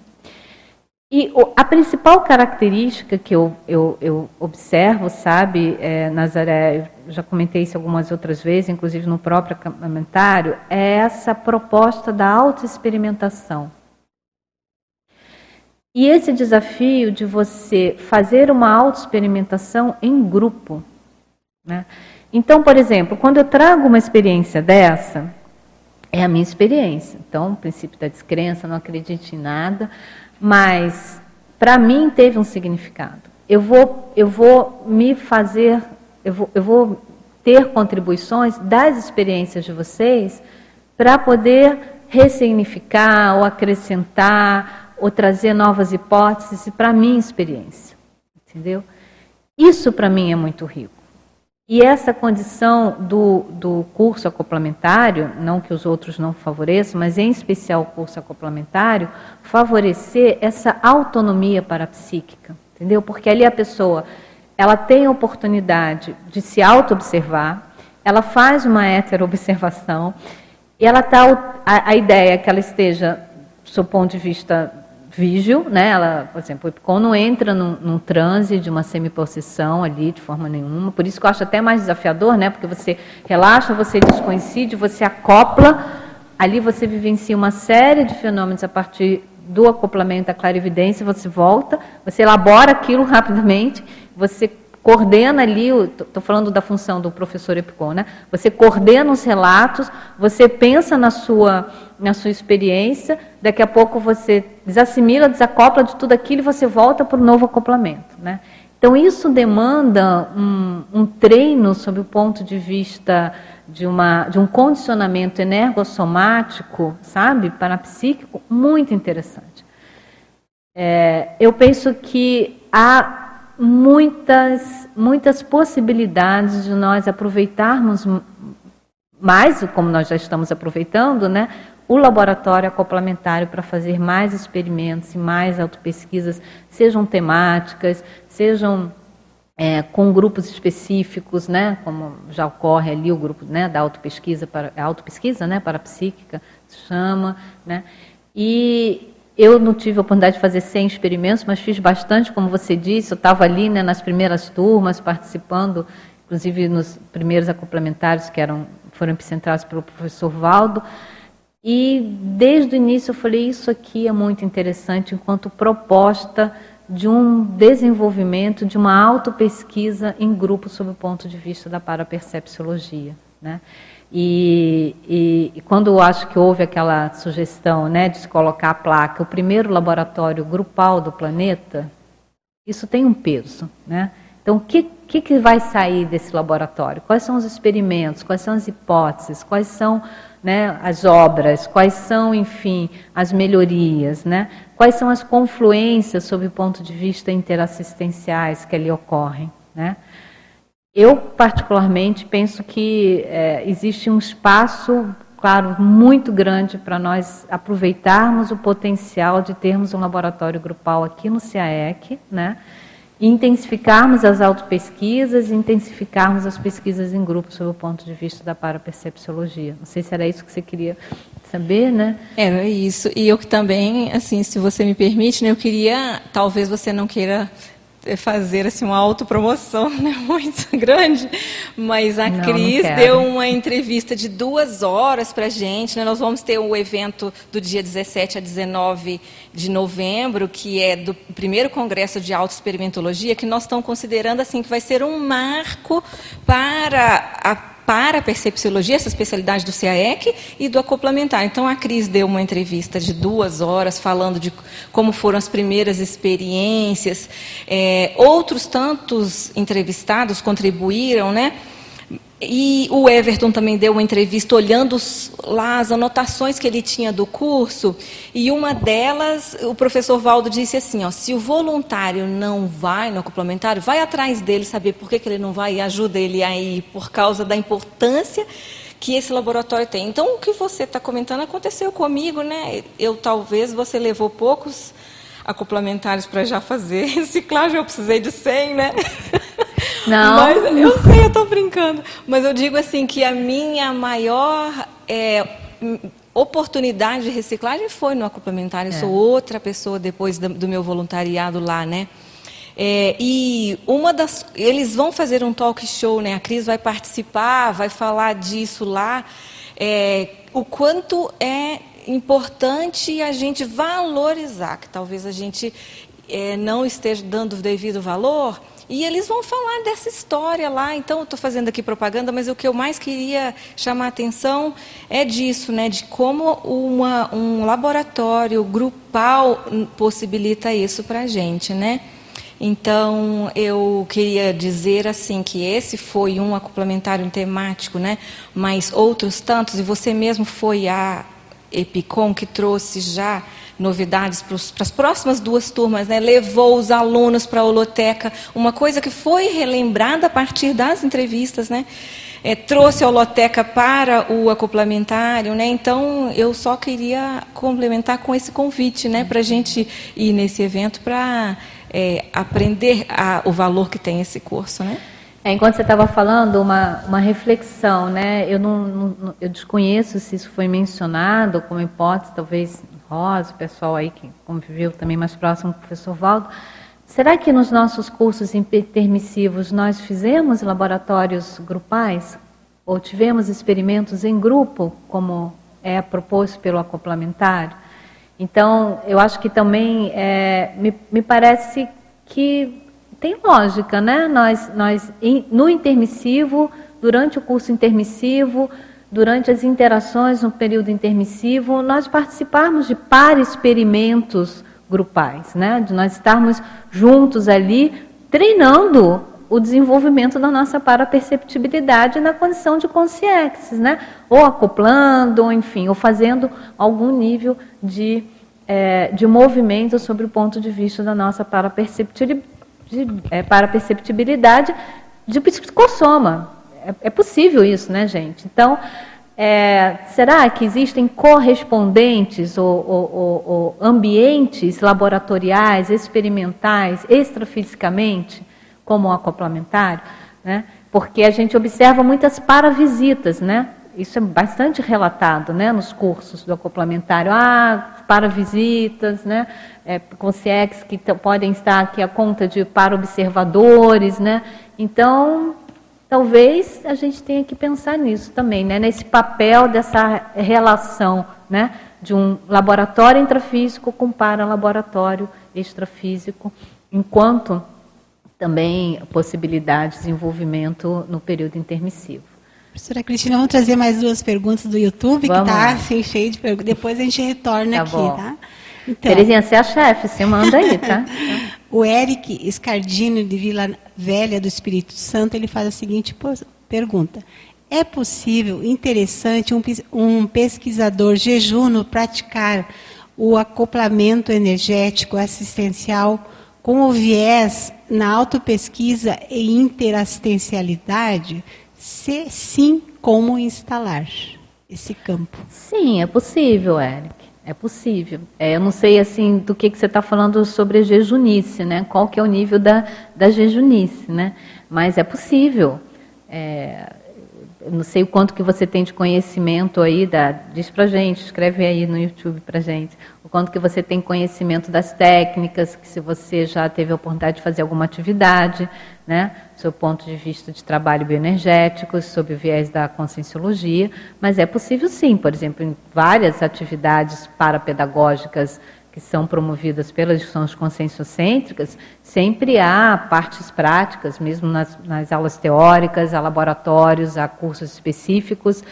E a principal característica que eu, eu, eu observo, sabe, é, Nazaré, eu já comentei isso algumas outras vezes, inclusive no próprio comentário, é essa proposta da autoexperimentação. E esse desafio de você fazer uma autoexperimentação em grupo. Né? Então, por exemplo, quando eu trago uma experiência dessa, é a minha experiência. Então, o princípio da descrença, não acredite em nada mas para mim teve um significado. Eu vou, eu vou me fazer, eu vou, eu vou ter contribuições das experiências de vocês para poder ressignificar ou acrescentar ou trazer novas hipóteses para a minha experiência. Entendeu? Isso para mim é muito rico. E essa condição do, do curso acoplamentário, não que os outros não favoreçam, mas em especial o curso acoplamentário, favorecer essa autonomia parapsíquica, entendeu? Porque ali a pessoa, ela tem a oportunidade de se auto-observar, ela faz uma observação e ela tá, a, a ideia é que ela esteja, do seu ponto de vista vígil, né? Ela, por exemplo, o Ipcon não entra num, num transe de uma semipossessão ali de forma nenhuma. Por isso que eu acho até mais desafiador, né? Porque você relaxa, você descoincide, você acopla, ali você vivencia uma série de fenômenos a partir do acoplamento da clarividência, você volta, você elabora aquilo rapidamente, você coordena ali, estou falando da função do professor Epicon, né? Você coordena os relatos, você pensa na sua, na sua experiência, daqui a pouco você desassimila, desacopla de tudo aquilo e você volta para o novo acoplamento, né? Então isso demanda um, um treino sob o ponto de vista de, uma, de um condicionamento energossomático, sabe, parapsíquico, muito interessante. É, eu penso que há muitas, muitas possibilidades de nós aproveitarmos mais, como nós já estamos aproveitando, né, o laboratório acoplamentário para fazer mais experimentos e mais autopesquisas, sejam temáticas, sejam é, com grupos específicos, né, como já ocorre ali o grupo né, da autopesquisa, para, autopesquisa né, para psíquica, se chama, né, e eu não tive a oportunidade de fazer 100 experimentos, mas fiz bastante, como você disse. Eu estava ali né, nas primeiras turmas, participando, inclusive nos primeiros acoplamentários que eram, foram epicentrados pelo professor Valdo. E desde o início eu falei: isso aqui é muito interessante, enquanto proposta de um desenvolvimento, de uma autopesquisa em grupo sob o ponto de vista da parapercepciologia. Né? E, e, e, quando eu acho que houve aquela sugestão né, de se colocar a placa, o primeiro laboratório grupal do planeta, isso tem um peso. Né? Então, o que, que, que vai sair desse laboratório? Quais são os experimentos? Quais são as hipóteses? Quais são né, as obras? Quais são, enfim, as melhorias? Né? Quais são as confluências sob o ponto de vista interassistenciais que ali ocorrem? Né? Eu, particularmente, penso que é, existe um espaço, claro, muito grande para nós aproveitarmos o potencial de termos um laboratório grupal aqui no CAEC, né? Intensificarmos as autopesquisas, intensificarmos as pesquisas em grupo sob o ponto de vista da parapercepciologia. Não sei se era isso que você queria saber, né? Era isso. E eu também, assim, se você me permite, né, eu queria, talvez você não queira fazer assim uma autopromoção né, muito grande, mas a não, Cris não deu uma entrevista de duas horas para a gente. Né? Nós vamos ter o um evento do dia 17 a 19 de novembro, que é do primeiro congresso de autoexperimentologia, que nós estamos considerando assim que vai ser um marco para a para a percepciologia, essa especialidade do CAEC e do acoplamentar. Então, a Cris deu uma entrevista de duas horas falando de como foram as primeiras experiências. É, outros tantos entrevistados contribuíram, né? E o Everton também deu uma entrevista olhando lá as anotações que ele tinha do curso, e uma delas, o professor Valdo disse assim, ó, se o voluntário não vai no complementário, vai atrás dele saber por que, que ele não vai e ajuda ele aí por causa da importância que esse laboratório tem. Então, o que você está comentando aconteceu comigo, né? Eu talvez você levou poucos acoplamentários para já fazer reciclagem, eu precisei de 100, né? Não. Mas, eu sei, eu estou brincando. Mas eu digo assim que a minha maior é, oportunidade de reciclagem foi no complementar. Eu é. sou outra pessoa depois do, do meu voluntariado lá, né? É, e uma das. Eles vão fazer um talk show, né? A Cris vai participar, vai falar disso lá. É, o quanto é importante a gente valorizar, que talvez a gente é, não esteja dando o devido valor, e eles vão falar dessa história lá. Então, eu estou fazendo aqui propaganda, mas o que eu mais queria chamar a atenção é disso, né? De como uma, um laboratório grupal possibilita isso para a gente, né? Então, eu queria dizer assim que esse foi um complementário temático, né? Mas outros tantos, e você mesmo foi a Epicom que trouxe já novidades para as próximas duas turmas, né? levou os alunos para a holoteca, uma coisa que foi relembrada a partir das entrevistas, né? É, trouxe a holoteca para o acoplamentário, né? Então eu só queria complementar com esse convite, né? Para a gente ir nesse evento para é, aprender a, o valor que tem esse curso, né? É, enquanto você estava falando, uma, uma reflexão, né? Eu não, não, eu desconheço se isso foi mencionado como hipótese, talvez Rosa, o pessoal aí que conviveu também mais próximo com o professor Valdo. Será que nos nossos cursos intermissivos nós fizemos laboratórios grupais? Ou tivemos experimentos em grupo, como é proposto pelo acoplamentário? Então, eu acho que também é, me, me parece que tem lógica, né? Nós, nós no intermissivo, durante o curso intermissivo, durante as interações no período intermissivo, nós participarmos de para-experimentos grupais, né? de nós estarmos juntos ali treinando o desenvolvimento da nossa paraperceptibilidade na condição de consciência, né? ou acoplando, ou enfim, ou fazendo algum nível de, é, de movimento sobre o ponto de vista da nossa paraperceptibilidade, de, é, paraperceptibilidade de psicossoma, é, é possível isso, né, gente? Então, é, será que existem correspondentes ou, ou, ou, ou, ambientes laboratoriais, experimentais, extrafisicamente, como o acoplamentário? Né? Porque a gente observa muitas paravisitas, né? Isso é bastante relatado né, nos cursos do acoplamentário. Ah, paravisitas, né? É, com CIEX que podem estar aqui a conta de para observadores, né? Então, talvez a gente tenha que pensar nisso também, né? nesse papel dessa relação né? de um laboratório intrafísico com para-laboratório extrafísico, enquanto também possibilidade de desenvolvimento no período intermissivo. Professora Cristina, vamos trazer mais duas perguntas do YouTube, vamos. que está assim, cheio de perguntas. Depois a gente retorna tá aqui, bom. tá? Então, Terezinha, você é a chefe, você manda aí, tá? o Eric Scardino, de Vila Velha do Espírito Santo, ele faz a seguinte pergunta. É possível, interessante, um, um pesquisador jejuno praticar o acoplamento energético assistencial com o viés na autopesquisa e interassistencialidade? Se sim, como instalar esse campo? Sim, é possível, Eric. É possível. É, eu não sei assim do que, que você está falando sobre a jejunice, né? Qual que é o nível da, da jejunice, né? Mas é possível. É, eu não sei o quanto que você tem de conhecimento aí, da, diz pra gente, escreve aí no YouTube pra gente, quanto que você tem conhecimento das técnicas, que se você já teve a oportunidade de fazer alguma atividade, né, seu ponto de vista de trabalho bioenergético, sob o viés da conscienciologia, mas é possível sim, por exemplo, em várias atividades parapedagógicas que são promovidas pelas discussões conscienciocêntricas, sempre há partes práticas, mesmo nas, nas aulas teóricas, há laboratórios, há cursos específicos,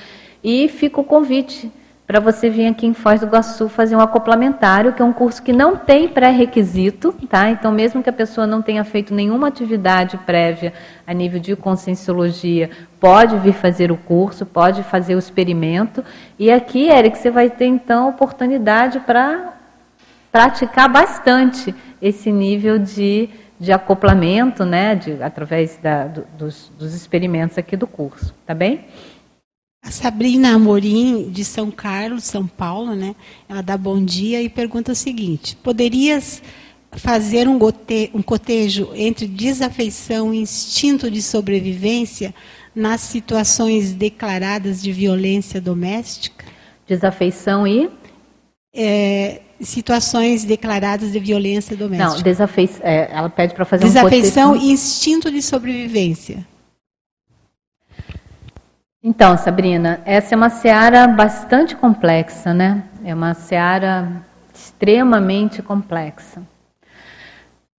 e fica o convite para você vir aqui em Foz do Iguaçu fazer um acoplamentário, que é um curso que não tem pré-requisito, tá? Então, mesmo que a pessoa não tenha feito nenhuma atividade prévia a nível de conscienciologia, pode vir fazer o curso, pode fazer o experimento. E aqui, Eric, você vai ter então oportunidade para praticar bastante esse nível de, de acoplamento, né, de, através da, do, dos, dos experimentos aqui do curso, tá bem? A Sabrina Amorim, de São Carlos, São Paulo, né? Ela dá bom dia e pergunta o seguinte: poderias fazer um, gote, um cotejo entre desafeição e instinto de sobrevivência nas situações declaradas de violência doméstica? Desafeição e? É, situações declaradas de violência doméstica. Não, desafeição. É, ela pede para fazer desafeição um Desafeição e instinto de sobrevivência. Então, Sabrina, essa é uma seara bastante complexa, né? É uma seara extremamente complexa.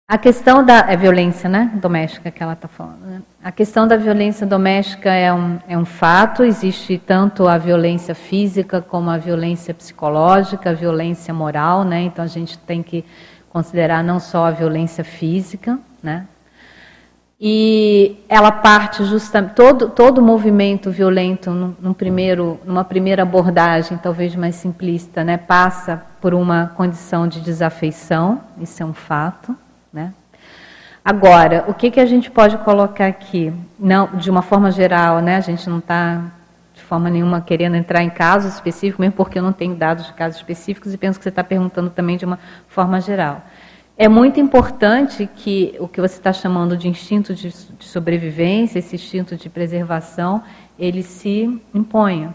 A questão da é violência né, doméstica que ela está falando. Né? A questão da violência doméstica é um, é um fato, existe tanto a violência física como a violência psicológica, a violência moral, né? então a gente tem que considerar não só a violência física, né? E ela parte justamente todo todo movimento violento num, primeiro numa primeira abordagem talvez mais simplista, né, passa por uma condição de desafeição, isso é um fato. Né? Agora, o que, que a gente pode colocar aqui? Não, de uma forma geral, né? a gente não está de forma nenhuma querendo entrar em casos específicos, mesmo porque eu não tenho dados de casos específicos e penso que você está perguntando também de uma forma geral. É muito importante que o que você está chamando de instinto de, de sobrevivência, esse instinto de preservação, ele se imponha,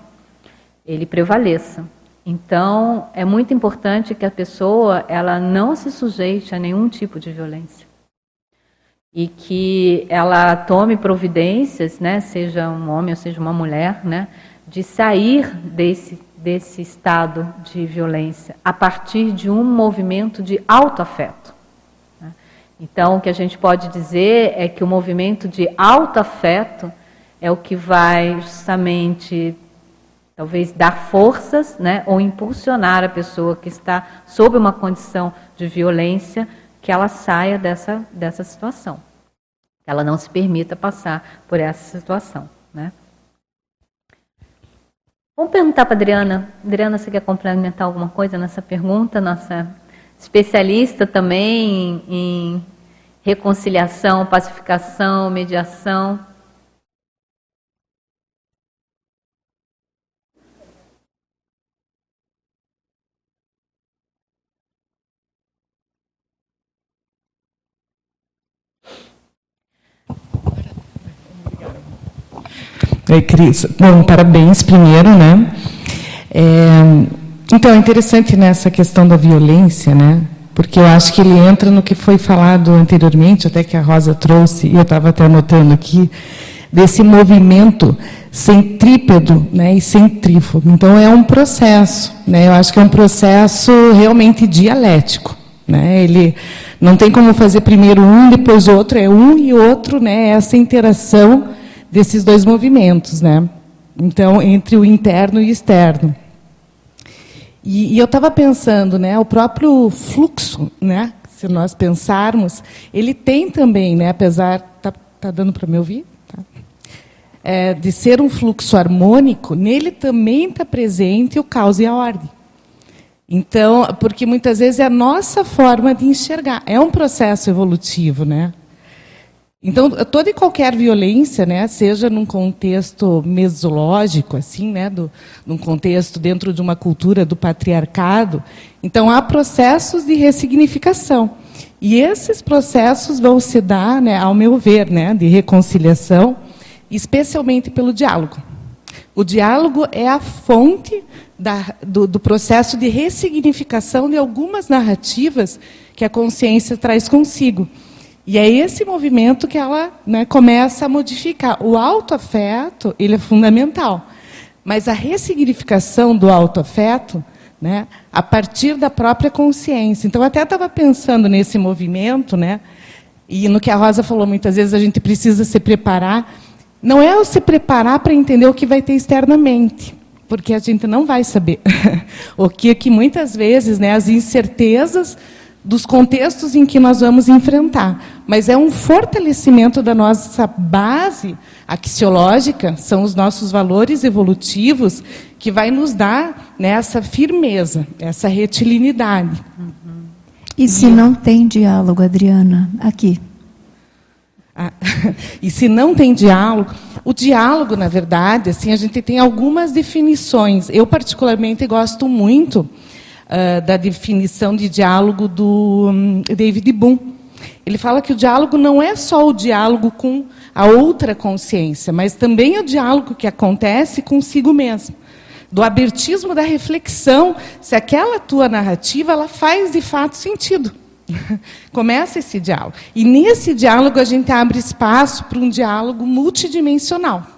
ele prevaleça. Então, é muito importante que a pessoa ela não se sujeite a nenhum tipo de violência. E que ela tome providências, né, seja um homem ou seja uma mulher, né, de sair desse, desse estado de violência a partir de um movimento de autoafeto. Então, o que a gente pode dizer é que o movimento de autoafeto é o que vai justamente talvez dar forças, né, ou impulsionar a pessoa que está sob uma condição de violência que ela saia dessa, dessa situação. Que ela não se permita passar por essa situação, né? Vamos perguntar para Adriana. Adriana, você quer complementar alguma coisa nessa pergunta? Nossa especialista também em reconciliação, pacificação, mediação. Oi, Cris. Bom, parabéns primeiro, né? É, então, é interessante nessa né, questão da violência, né? Porque eu acho que ele entra no que foi falado anteriormente, até que a Rosa trouxe, e eu estava até anotando aqui, desse movimento centrípedo né, e centrífugo. Então, é um processo, né? Eu acho que é um processo realmente dialético. Né? Ele não tem como fazer primeiro um, depois outro, é um e outro, né? Essa interação desses dois movimentos, né? Então, entre o interno e o externo. E, e eu estava pensando, né, o próprio fluxo, né, se nós pensarmos, ele tem também, né, apesar, tá, tá dando para me ouvir? Tá. É, de ser um fluxo harmônico, nele também está presente o caos e a ordem. Então, porque muitas vezes é a nossa forma de enxergar. É um processo evolutivo, né? Então, toda e qualquer violência, né, seja num contexto mesológico, assim, né, do, num contexto dentro de uma cultura do patriarcado, então há processos de ressignificação. E esses processos vão se dar, né, ao meu ver, né, de reconciliação, especialmente pelo diálogo. O diálogo é a fonte da, do, do processo de ressignificação de algumas narrativas que a consciência traz consigo. E é esse movimento que ela né, começa a modificar. O autoafeto, ele é fundamental. Mas a ressignificação do autoafeto, né, a partir da própria consciência. Então, até estava pensando nesse movimento, né, e no que a Rosa falou, muitas vezes a gente precisa se preparar. Não é o se preparar para entender o que vai ter externamente, porque a gente não vai saber. o que, que muitas vezes né, as incertezas dos contextos em que nós vamos enfrentar. Mas é um fortalecimento da nossa base axiológica, são os nossos valores evolutivos, que vai nos dar né, essa firmeza, essa retilinidade. Uhum. E se não tem diálogo, Adriana, aqui? Ah, e se não tem diálogo, o diálogo, na verdade, assim, a gente tem algumas definições. Eu particularmente gosto muito uh, da definição de diálogo do um, David Bohm. Ele fala que o diálogo não é só o diálogo com a outra consciência, mas também é o diálogo que acontece consigo mesmo. Do abertismo da reflexão, se aquela tua narrativa ela faz de fato sentido. Começa esse diálogo. E nesse diálogo a gente abre espaço para um diálogo multidimensional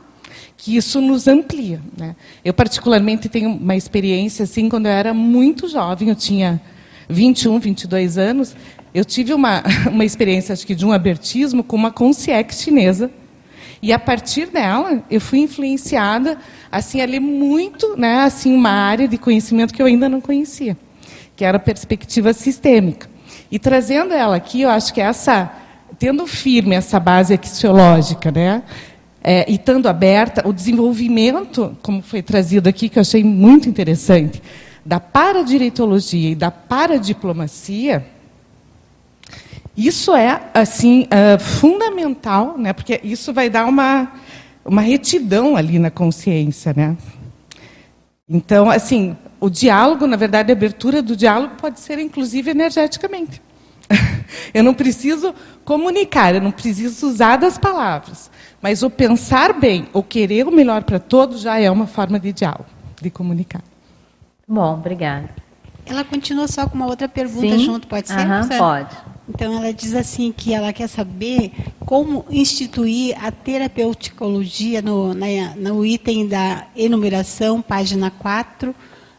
que isso nos amplia. Né? Eu, particularmente, tenho uma experiência assim, quando eu era muito jovem, eu tinha 21, 22 anos, eu tive uma, uma experiência, acho que de um abertismo, com uma concierge chinesa. E, a partir dela, eu fui influenciada assim, a ler muito né, assim, uma área de conhecimento que eu ainda não conhecia, que era a perspectiva sistêmica. E trazendo ela aqui, eu acho que essa, tendo firme essa base axiológica, né, é, e estando aberta, o desenvolvimento, como foi trazido aqui, que eu achei muito interessante, da paradireitologia e da paradiplomacia, isso é assim uh, fundamental, né? Porque isso vai dar uma uma retidão ali na consciência, né? Então, assim, o diálogo, na verdade, a abertura do diálogo pode ser inclusive energeticamente. Eu não preciso comunicar, eu não preciso usar das palavras. Mas o pensar bem, o querer o melhor para todos, já é uma forma de diálogo, de comunicar. Bom, obrigada. Ela continua só com uma outra pergunta Sim? junto, pode ser? Uhum, pode. Então, ela diz assim que ela quer saber como instituir a terapeuticologia no, na, no item da enumeração, página 4,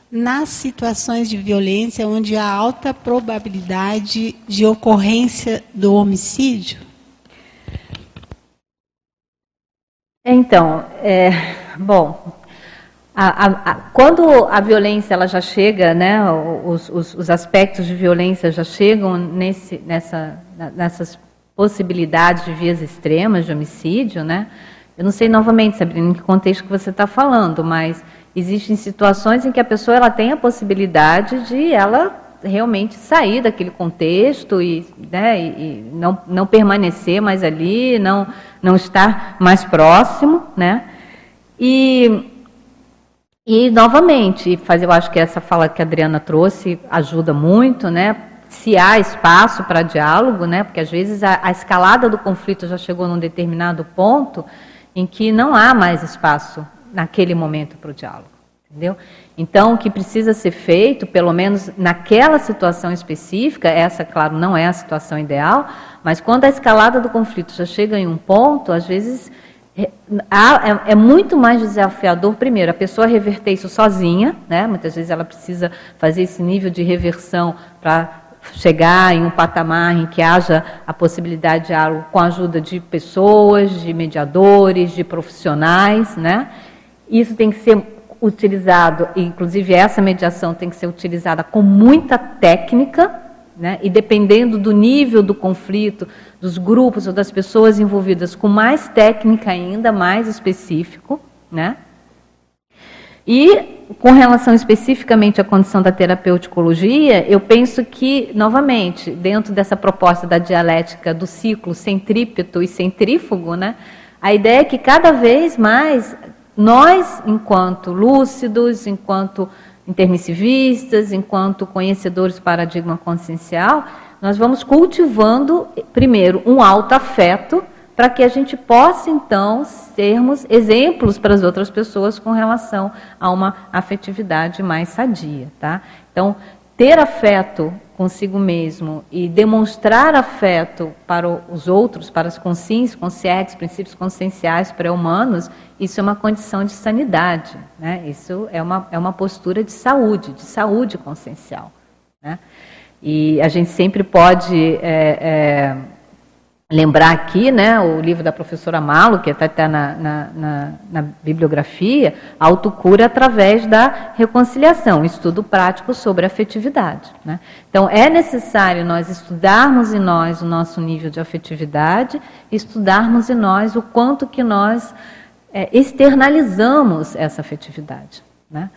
nas situações de violência onde há alta probabilidade de ocorrência do homicídio? Então, é, bom, a, a, a, quando a violência ela já chega, né, os, os, os aspectos de violência já chegam nesse, nessa, nessas possibilidades de vias extremas de homicídio, né? Eu não sei novamente, Sabrina, em que contexto que você está falando, mas existem situações em que a pessoa ela tem a possibilidade de ela realmente sair daquele contexto e, né, e não, não permanecer mais ali, não, não estar mais próximo, né? E, e novamente, fazer, eu acho que essa fala que a Adriana trouxe ajuda muito, né? Se há espaço para diálogo, né? Porque às vezes a, a escalada do conflito já chegou num determinado ponto em que não há mais espaço naquele momento para o diálogo. Entendeu? Então, o que precisa ser feito, pelo menos naquela situação específica, essa, claro, não é a situação ideal, mas quando a escalada do conflito já chega em um ponto, às vezes é, é, é muito mais desafiador, primeiro, a pessoa reverter isso sozinha, né? muitas vezes ela precisa fazer esse nível de reversão para chegar em um patamar em que haja a possibilidade de diálogo com a ajuda de pessoas, de mediadores, de profissionais, né? Isso tem que ser utilizado, inclusive essa mediação tem que ser utilizada com muita técnica, né? e dependendo do nível do conflito, dos grupos ou das pessoas envolvidas, com mais técnica ainda, mais específico. Né? E com relação especificamente à condição da terapeuticologia, eu penso que, novamente, dentro dessa proposta da dialética do ciclo centrípeto e centrífugo, né, a ideia é que cada vez mais nós, enquanto lúcidos, enquanto intermissivistas, enquanto conhecedores do paradigma consciencial, nós vamos cultivando, primeiro, um alto afeto, para que a gente possa, então, sermos exemplos para as outras pessoas com relação a uma afetividade mais sadia. Tá? Então, ter afeto consigo mesmo e demonstrar afeto para os outros, para as consciências, consciências, princípios conscienciais pré-humanos, isso é uma condição de sanidade. Né? Isso é uma, é uma postura de saúde, de saúde consciencial. Né? E a gente sempre pode é, é, lembrar aqui né, o livro da professora Malo, que está até na, na, na, na, bibliografia, Autocura através da reconciliação, estudo prático sobre afetividade. Né? Então, é necessário nós estudarmos em nós o nosso nível de afetividade, estudarmos em nós o quanto que nós é, externalizamos essa afetividade. Né?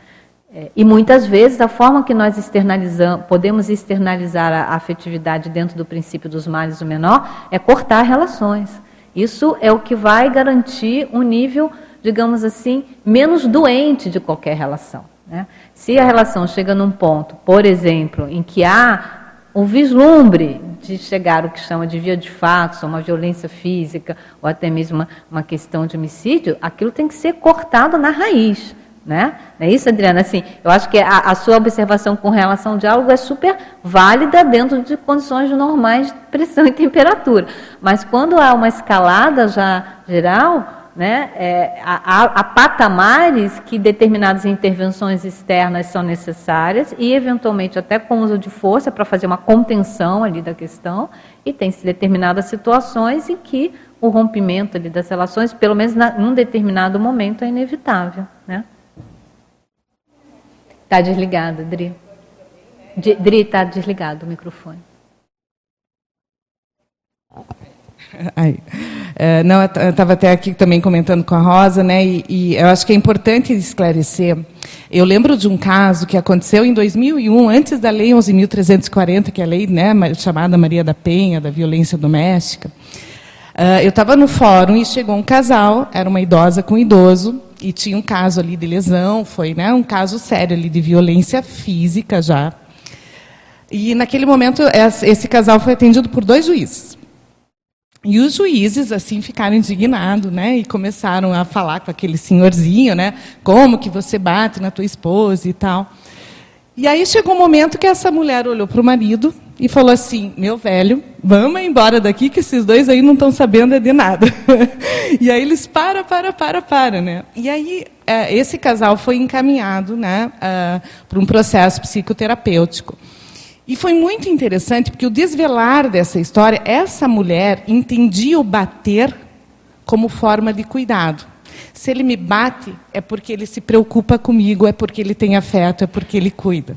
É, e muitas vezes a forma que nós externalizamos, podemos externalizar a afetividade dentro do princípio dos males do menor é cortar relações. Isso é o que vai garantir um nível, digamos assim, menos doente de qualquer relação. Né? Se a relação chega num ponto, por exemplo, em que há um vislumbre de chegar o que chama de via de fato, uma violência física, ou até mesmo uma, uma questão de homicídio, aquilo tem que ser cortado na raiz. Né? Não é isso, Adriana? Assim, eu acho que a, a, sua observação com relação ao diálogo é super válida dentro de condições normais de pressão e temperatura. Mas quando há uma escalada já geral, né, é, há, há patamares que determinadas intervenções externas são necessárias e, eventualmente, até com uso de força para fazer uma contenção ali da questão, e tem determinadas situações em que o rompimento ali das relações, pelo menos na, num determinado momento, é inevitável. Né? Está desligado, Dri. Dri, está desligado o microfone. Aí. É, não, eu estava até aqui também comentando com a Rosa, né? E, e, eu acho que é importante esclarecer. Eu lembro de um caso que aconteceu em 2001, antes da Lei 11.340, que é a lei né, chamada Maria da Penha, da violência doméstica. Uh, eu estava no fórum e chegou um casal, era uma idosa com um idoso, e tinha um caso ali de lesão, foi né, um caso sério ali de violência física já. E naquele momento esse casal foi atendido por dois juízes. E os juízes assim ficaram indignados, né, e começaram a falar com aquele senhorzinho, né, como que você bate na tua esposa e tal. E aí chegou um momento que essa mulher olhou para o marido e falou assim: Meu velho, vamos embora daqui que esses dois aí não estão sabendo de nada. e aí eles para, para, para, para, né? E aí é, esse casal foi encaminhado, né, uh, para um processo psicoterapêutico. E foi muito interessante porque o desvelar dessa história, essa mulher entendia o bater como forma de cuidado. Se ele me bate, é porque ele se preocupa comigo, é porque ele tem afeto, é porque ele cuida.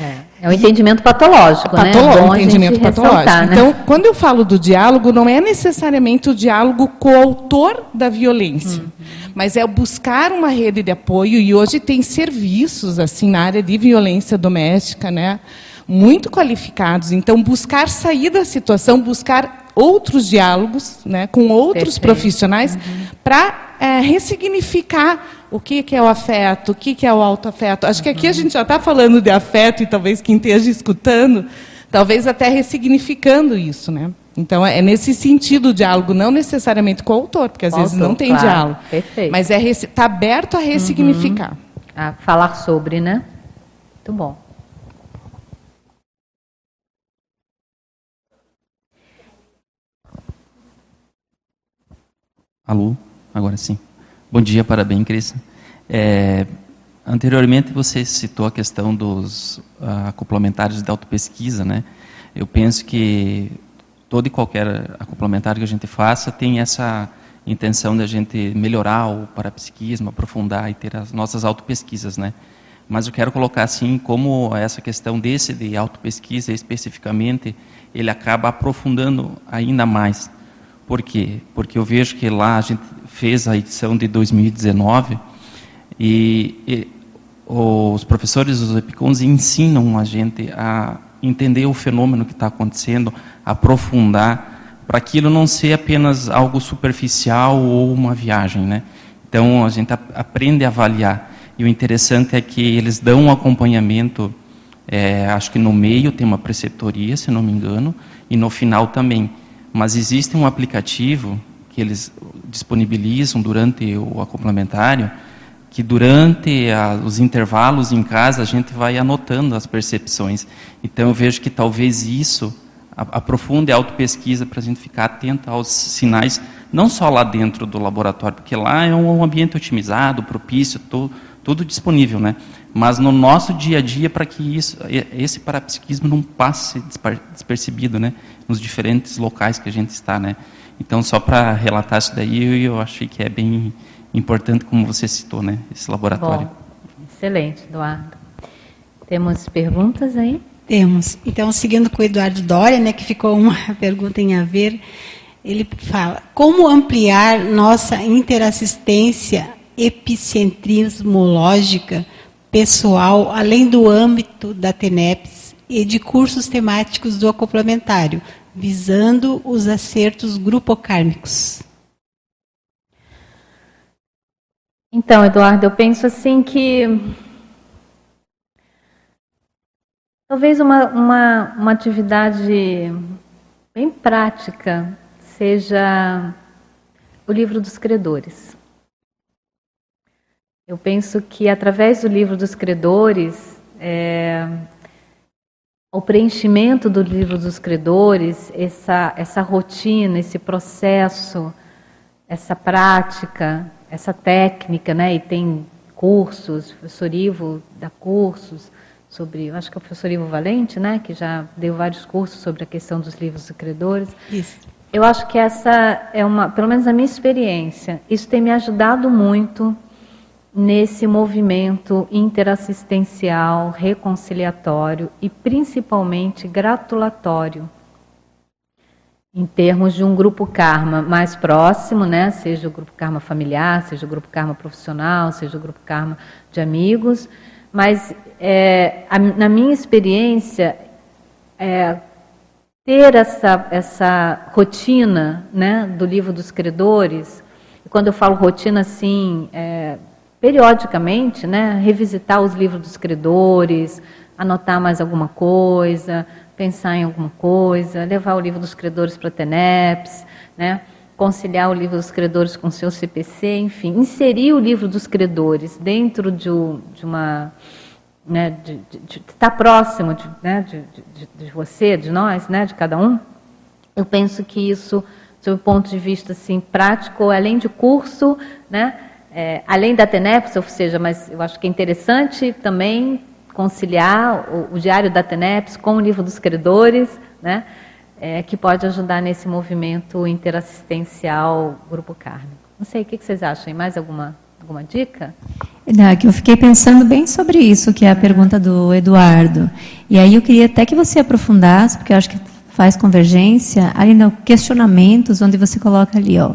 É, é um entendimento patológico, né? É um entendimento patológico. Né? Então, quando eu falo do diálogo, não é necessariamente o diálogo com o autor da violência, uhum. mas é buscar uma rede de apoio e hoje tem serviços assim na área de violência doméstica, né? Muito qualificados. Então, buscar sair da situação, buscar outros diálogos, né, com outros Perfeito. profissionais uhum. para é, ressignificar o que, que é o afeto, o que, que é o autoafeto. Acho que aqui a gente já está falando de afeto e talvez quem esteja escutando, talvez até ressignificando isso, né? Então é nesse sentido o diálogo, não necessariamente com o autor, porque às o vezes autor, não tem claro. diálogo. Perfeito. Mas é está aberto a ressignificar. Uhum. A falar sobre, né? Muito bom. Alô? Agora sim. Bom dia, parabéns, Cris. É, anteriormente você citou a questão dos uh, de autopesquisa, né? Eu penso que todo e qualquer acoplamentário que a gente faça tem essa intenção de a gente melhorar o parapsiquismo, aprofundar e ter as nossas autopesquisas, né? Mas eu quero colocar assim como essa questão desse de autopesquisa especificamente, ele acaba aprofundando ainda mais. Por quê? Porque eu vejo que lá a gente fez a edição de 2019 e, e os professores dos EPICONs ensinam a gente a entender o fenômeno que está acontecendo, aprofundar, para aquilo não ser apenas algo superficial ou uma viagem, né? Então a gente aprende a avaliar. E o interessante é que eles dão um acompanhamento, é, acho que no meio tem uma preceptoria, se não me engano, e no final também. Mas existe um aplicativo que eles disponibilizam durante o acomplamentário, que durante a, os intervalos em casa a gente vai anotando as percepções. Então eu vejo que talvez isso aprofunde a autopesquisa para a gente ficar atento aos sinais, não só lá dentro do laboratório, porque lá é um ambiente otimizado, propício, to, tudo disponível, né? Mas no nosso dia a dia, para que isso, esse parapsiquismo não passe despercebido, né? Nos diferentes locais que a gente está, né? Então, só para relatar isso daí, eu achei que é bem importante, como você citou, né, esse laboratório. Bom, excelente, Eduardo. Temos perguntas aí? Temos. Então, seguindo com o Eduardo Doria, né, que ficou uma pergunta em a ver, ele fala: como ampliar nossa interassistência epicentrismológica pessoal, além do âmbito da TENEPS e de cursos temáticos do acoplamentário, visando os acertos grupocármicos? Então, Eduardo, eu penso assim que talvez uma, uma, uma atividade bem prática seja o livro dos credores. Eu penso que através do livro dos credores, é, o preenchimento do livro dos credores, essa, essa rotina, esse processo, essa prática, essa técnica, né? E tem cursos, o professor Ivo dá cursos sobre, acho que é o professor Ivo Valente, né? Que já deu vários cursos sobre a questão dos livros dos credores. Isso. Eu acho que essa é uma, pelo menos a minha experiência, isso tem me ajudado muito nesse movimento interassistencial, reconciliatório e principalmente gratulatório em termos de um grupo karma mais próximo, né? seja o grupo karma familiar, seja o grupo karma profissional, seja o grupo karma de amigos, mas é, a, na minha experiência, é, ter essa, essa rotina né, do livro dos credores, e quando eu falo rotina assim, é, periodicamente, né, revisitar os livros dos credores, anotar mais alguma coisa, pensar em alguma coisa, levar o livro dos credores para a TENEPS, né? conciliar o livro dos credores com o seu CPC, enfim, inserir o livro dos credores dentro de, de uma. Né, de, estar próximo de, né, de, você, de nós, né, de cada um, eu penso que isso, sob o ponto de vista assim, prático, além de curso, né, é, além da TENEPS, ou seja, mas eu acho que é interessante também conciliar o, o Diário da TENEPS com o Livro dos Credores, né, é, que pode ajudar nesse movimento interassistencial Grupo Carne. Não sei, o que, vocês acham? Mais alguma, alguma dica? Não, que eu fiquei pensando bem sobre isso, que é a pergunta do Eduardo. E aí eu queria até que você aprofundasse, porque eu acho que faz convergência, ali no questionamentos, onde você coloca ali, ó.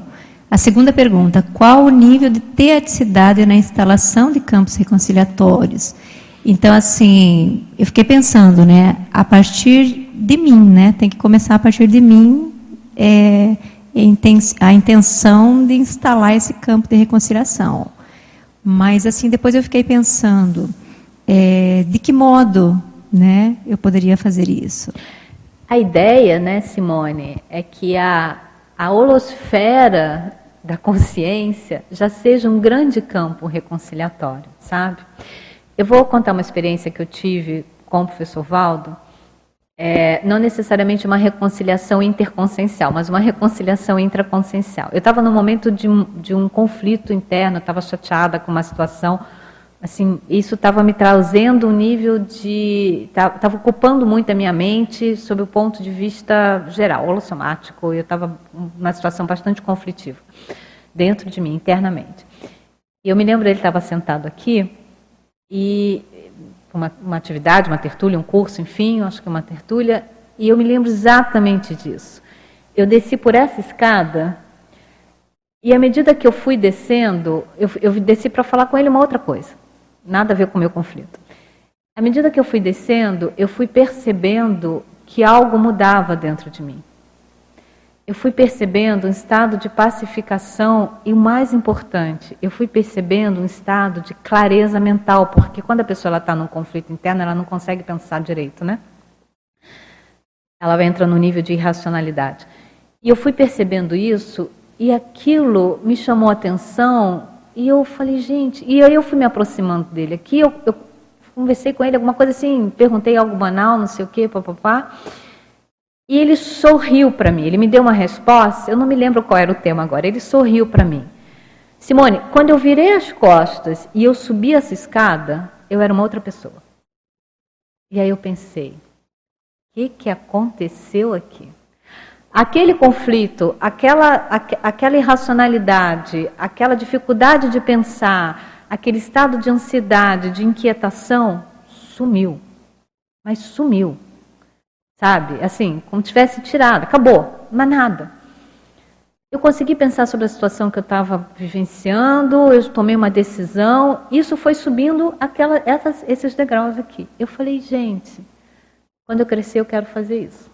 A segunda pergunta, qual o nível de teaticidade na instalação de campos reconciliatórios? Então, assim, eu fiquei pensando, né, a partir de mim, né, tem que começar a partir de mim é, a intenção de instalar esse campo de reconciliação. Mas, assim, depois eu fiquei pensando, é, de que modo, né, eu poderia fazer isso? A ideia, né, Simone, é que a, a holosfera da consciência já seja um grande campo reconciliatório, sabe? Eu vou contar uma experiência que eu tive com o professor Valdo, é, não necessariamente uma reconciliação interconsciencial, mas uma reconciliação intraconsciencial. Eu estava num momento de, de um conflito interno, estava chateada com uma situação, assim, isso estava me trazendo um nível de, estava ocupando muito a minha mente sob o ponto de vista geral, holossomático, eu estava numa situação bastante conflitiva dentro de mim, internamente. E eu me lembro, ele estava sentado aqui, e uma, uma atividade, uma tertúlia, um curso, enfim, acho que é uma tertúlia, e eu me lembro exatamente disso. Eu desci por essa escada e à medida que eu fui descendo, eu, eu desci para falar com ele uma outra coisa. Nada a ver com o meu conflito. À medida que eu fui descendo, eu fui percebendo que algo mudava dentro de mim. Eu fui percebendo um estado de pacificação e o mais importante, eu fui percebendo um estado de clareza mental, porque quando a pessoa está num conflito interno, ela não consegue pensar direito, né? Ela entra no nível de irracionalidade. E eu fui percebendo isso e aquilo me chamou a atenção e eu falei, gente, e aí eu fui me aproximando dele. Aqui eu, eu conversei com ele, alguma coisa assim, perguntei algo banal, não sei o quê, papapá. E ele sorriu para mim, ele me deu uma resposta, eu não me lembro qual era o tema agora, ele sorriu para mim. Simone, quando eu virei as costas e eu subi essa escada, eu era uma outra pessoa. E aí eu pensei, o que, que aconteceu aqui? Aquele conflito, aquela, aquela irracionalidade, aquela dificuldade de pensar, aquele estado de ansiedade, de inquietação, sumiu. Mas sumiu. Sabe? Assim, como tivesse tirado, acabou, mas nada. Eu consegui pensar sobre a situação que eu estava vivenciando, eu tomei uma decisão, isso foi subindo aquela, essas, esses degraus aqui. Eu falei, gente, quando eu crescer eu quero fazer isso.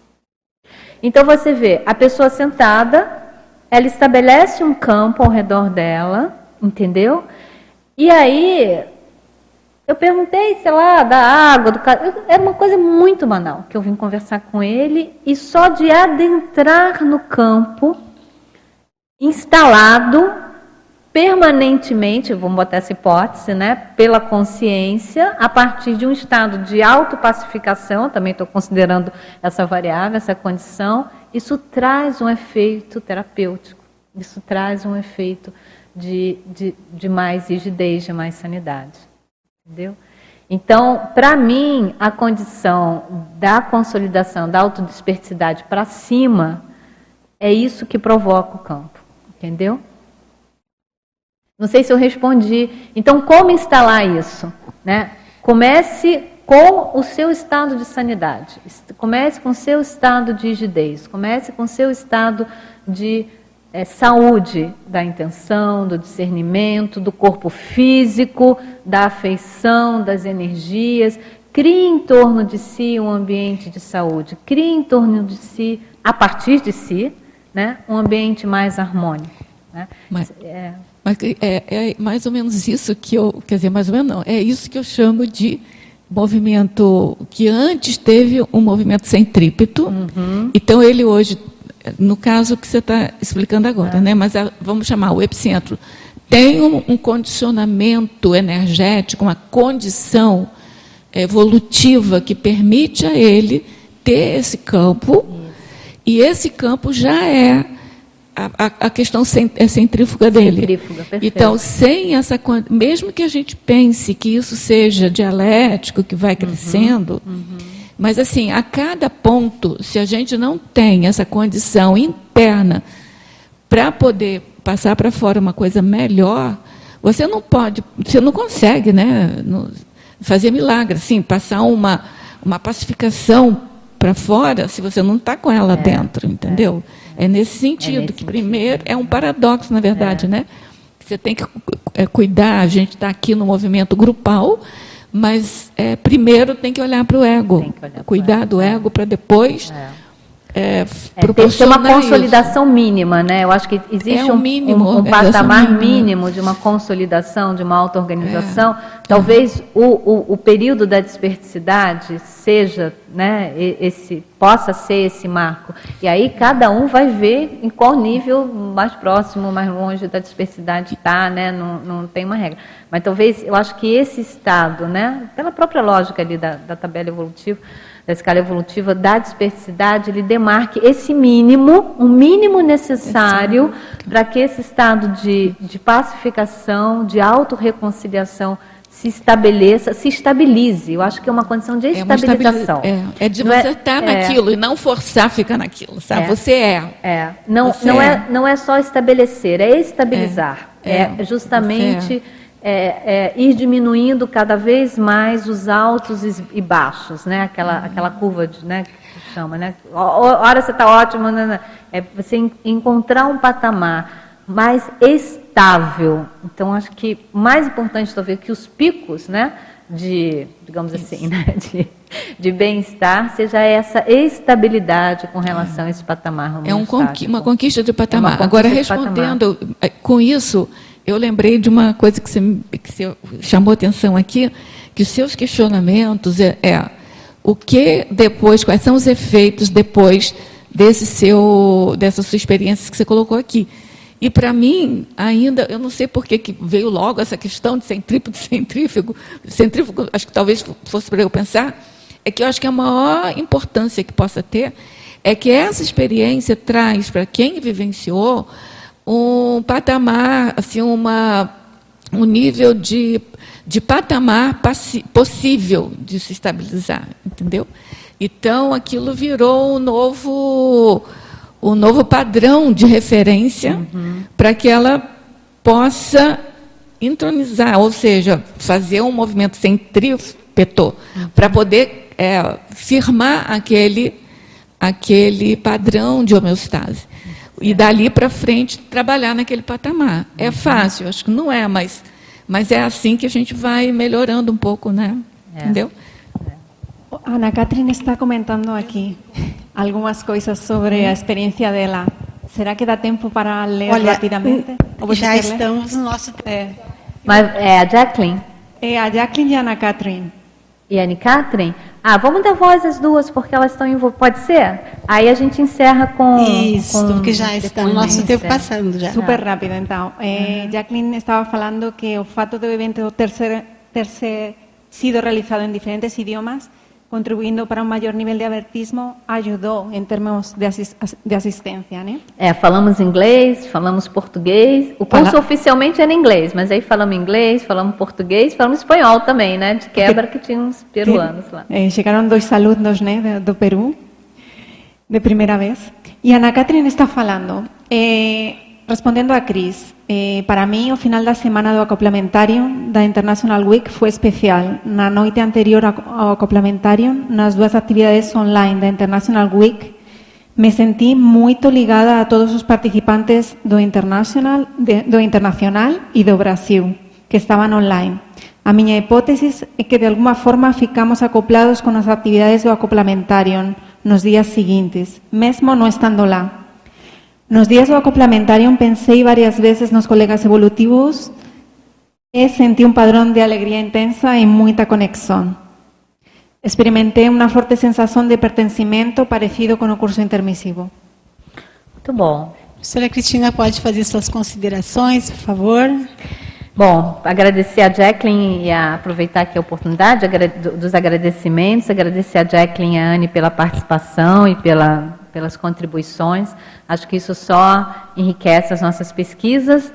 Então você vê a pessoa sentada, ela estabelece um campo ao redor dela, entendeu? E aí eu perguntei, sei lá, da água, do era uma coisa muito banal que eu vim conversar com ele e só de adentrar no campo instalado permanentemente, vamos botar essa hipótese, né, pela consciência, a partir de um estado de autopacificação, também estou considerando essa variável, essa condição, isso traz um efeito terapêutico, isso traz um efeito de, de, de mais rigidez, de mais sanidade. Entendeu? Então, para mim, a condição da consolidação da autodispersidade para cima é isso que provoca o campo. Entendeu? Não sei se eu respondi. Então, como instalar isso? Né? Comece com o seu estado de sanidade. Comece com o seu estado de rigidez. Comece com o seu estado de é, saúde da intenção, do discernimento, do corpo físico, da afeição, das energias. Crie em torno de si um ambiente de saúde. Crie em torno de si, a partir de si, né, um ambiente mais harmônico. Né? Mas... É, mas é, é, mais ou menos isso que eu, quer dizer, mais ou menos não, é isso que eu chamo de movimento que antes teve um movimento centrípeto. Uhum. Então ele hoje, no caso que você está explicando agora, é. né? Mas a, vamos chamar o epicentro tem um, um, condicionamento energético, uma condição evolutiva que permite a ele ter esse campo. E esse campo já é a, a questão é centrífuga dele. Centrífuga, então, sem essa. Mesmo que a gente pense que isso seja dialético, que vai uhum, crescendo, uhum, uhum. mas assim, a cada ponto, se a gente não tem essa condição interna para poder passar para fora uma coisa melhor, você não pode, você não consegue, né? Fazer milagre, assim, passar uma, uma pacificação para fora se você não está com ela é, dentro, entendeu? É. É nesse sentido, é nesse que sentido. primeiro é um paradoxo, na verdade, é. né? Você tem que é, cuidar, a gente está aqui no movimento grupal, mas é, primeiro tem que olhar para o ego, cuidar ego. do ego para depois é é, é, tem que ter uma consolidação isso. mínima, né? Eu acho que existe é um, mínimo, um, um patamar mínimo. mínimo de uma consolidação, de uma auto-organização. É. Talvez o, o, o, período da desperticidade seja, né, esse, possa ser esse marco. E aí cada um vai ver em qual nível mais próximo, mais longe da dispersidade está, né? Não, não tem uma regra. Mas talvez, eu acho que esse estado, né, pela própria lógica ali da, da tabela evolutiva, da escala evolutiva da dispersidade, ele demarque esse mínimo, um mínimo necessário para que esse estado de, de pacificação, de autorreconciliação se estabeleça, se estabilize. Eu acho que é uma condição de estabilização. É, é, de não você é, estar é, naquilo e não forçar ficar naquilo, sabe? É, você é. É. Não, não é. é. não é só estabelecer, é estabilizar. É, é justamente é, é, ir diminuindo cada vez mais os altos e baixos, né? Aquela, uhum. aquela curva de, né, que chama, né? Hora você está ótimo, né, né? é você encontrar um patamar mais estável. Então, acho que mais importante talvez que os picos, né, de, digamos Isso. assim, né, de, de bem-estar, seja essa estabilidade com relação a esse patamar. É um conqui uma conquista de patamar. É conquista Agora, respondendo patamar. Eh, com isso, eu lembrei de uma coisa que você, que você chamou atenção aqui, que os seus questionamentos é, é o que depois, quais são os efeitos depois desse seu, dessa sua experiência que você colocou aqui. E para mim, ainda, eu não sei por que, veio logo essa questão de centrífugo, centrífugo, centrífugo, acho que talvez fosse para eu pensar, é que eu acho que a maior importância que possa ter é que essa experiência traz para quem vivenciou um patamar, assim, uma, um nível de, de patamar possível de se estabilizar, entendeu? Então, aquilo virou um novo, um novo padrão de referência uhum. para que ela possa entronizar, ou seja, fazer um movimento centrípeto uhum. para poder é, firmar aquele, aquele padrão de homeostase. E dali para frente trabalhar naquele patamar. É uhum. fácil, acho que não é, mas, mas é assim que a gente vai melhorando um pouco, né? É. Entendeu? Ana Catherine está comentando aqui algumas coisas sobre a experiência dela. Será que dá tempo para ler Olha, rapidamente? Já estamos no nosso tempo. É. Mas é a Jacqueline? É a Jacqueline e a Ana Catherine. E a Anne Catherine? Ah, vamos dar voz às duas, porque elas estão envolvidas. Pode ser? Aí a gente encerra com. Isso, com porque já está o nosso tempo passando. Já. Super rápido, então. Uhum. Jacqueline estava falando que o fato do evento ter, ser, ter ser sido realizado em diferentes idiomas contribuindo para um maior nível de abertismo, ajudou em termos de, assist de assistência, né? É, falamos inglês, falamos português. O curso Fala... oficialmente era inglês, mas aí falamos inglês, falamos português, falamos espanhol também, né? De quebra que tinha uns peruanos lá. É, chegaram dois alunos, né, do Peru, de primeira vez. E a Ana Catherine está falando. Eh, Respondendo a Cris, eh, para mí o final da semana do acoplamentário da International Week foi especial. Na noite anterior ao acoplamentário, nas duas actividades online da International Week, me senti moito ligada a todos os participantes do International, de, do Internacional e do Brasil, que estaban online. A miña hipótesis é que de alguma forma ficamos acoplados con as actividades do acoplamentário nos días seguintes, mesmo non estando lá. Nos días do acoplamentário pensei varias veces nos colegas evolutivos e senti un padrón de alegría intensa e moita conexión. Experimentei unha forte sensación de pertencimento parecido con o curso intermissivo. Muito bom. Professora Cristina, pode fazer suas considerações, por favor? Bom, agradecer a Jacqueline e a aproveitar aqui a oportunidade dos agradecimentos, agradecer a Jacqueline e a Anne pela participação e pela pelas contribuições. Acho que isso só enriquece as nossas pesquisas.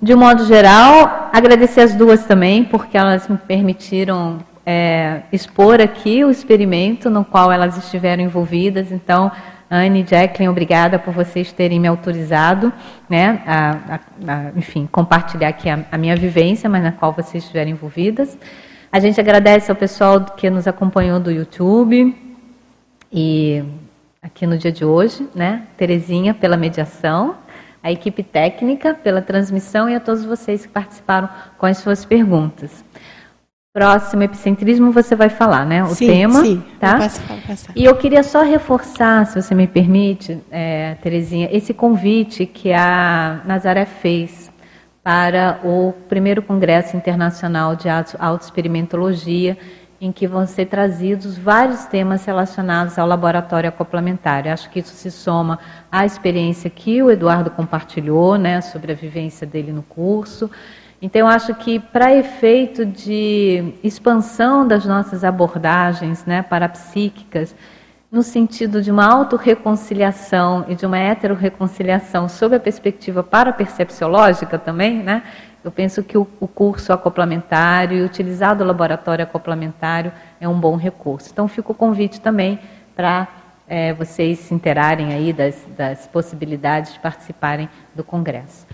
De um modo geral, agradecer as duas também, porque elas me permitiram é, expor aqui o experimento no qual elas estiveram envolvidas. Então, Anne e Jacqueline, obrigada por vocês terem me autorizado, né, a, a, a enfim, compartilhar aqui a, a minha vivência, mas na qual vocês estiveram envolvidas. A gente agradece ao pessoal que nos acompanhou do YouTube e aqui no dia de hoje, né? Terezinha pela mediação, a equipe técnica pela transmissão e a todos vocês que participaram com as suas perguntas. Próximo epicentrismo você vai falar, né? O sim, tema, sim. tá? Passo, passo. E eu queria só reforçar, se você me permite, é, Terezinha, esse convite que a Nazaré fez para o primeiro Congresso Internacional de Autoexperimentologia em que vão ser trazidos vários temas relacionados ao laboratório acoplamentário. Acho que isso se soma à experiência que o Eduardo compartilhou, né, sobre a vivência dele no curso. Então, eu acho que para efeito de expansão das nossas abordagens né, parapsíquicas, no sentido de uma autorreconciliação e de uma heterorreconciliação sob a perspectiva parapercepciológica também, né, eu penso que o, o curso acoplamentário e utilizar o laboratório acoplamentário é um bom recurso. Então, fica o convite também para é, vocês se interarem aí das, das possibilidades de participarem do congresso.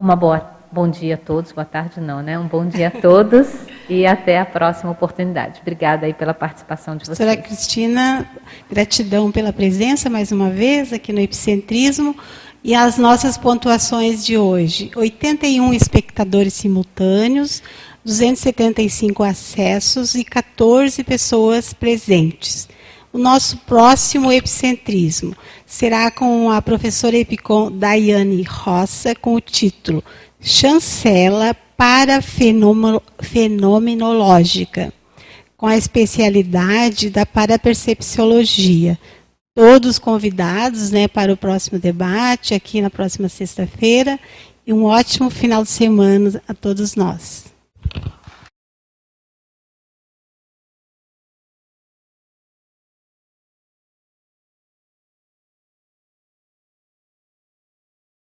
Uma boa bom dia a todos, boa tarde não, né? Um bom dia a todos e até a próxima oportunidade. Obrigada aí pela participação de vocês. Senhora Cristina, gratidão pela presença mais uma vez aqui no Epicentrismo E as nossas pontuações de hoje: 81 espectadores simultâneos, 275 acessos e 14 pessoas presentes. O nosso próximo epicentrismo será com a professora Epicom Daiane Roça, com o título Chancela para Fenomenológica, com a especialidade da parapercepciologia. Todos convidados né, para o próximo debate, aqui na próxima sexta-feira, e um ótimo final de semana a todos nós.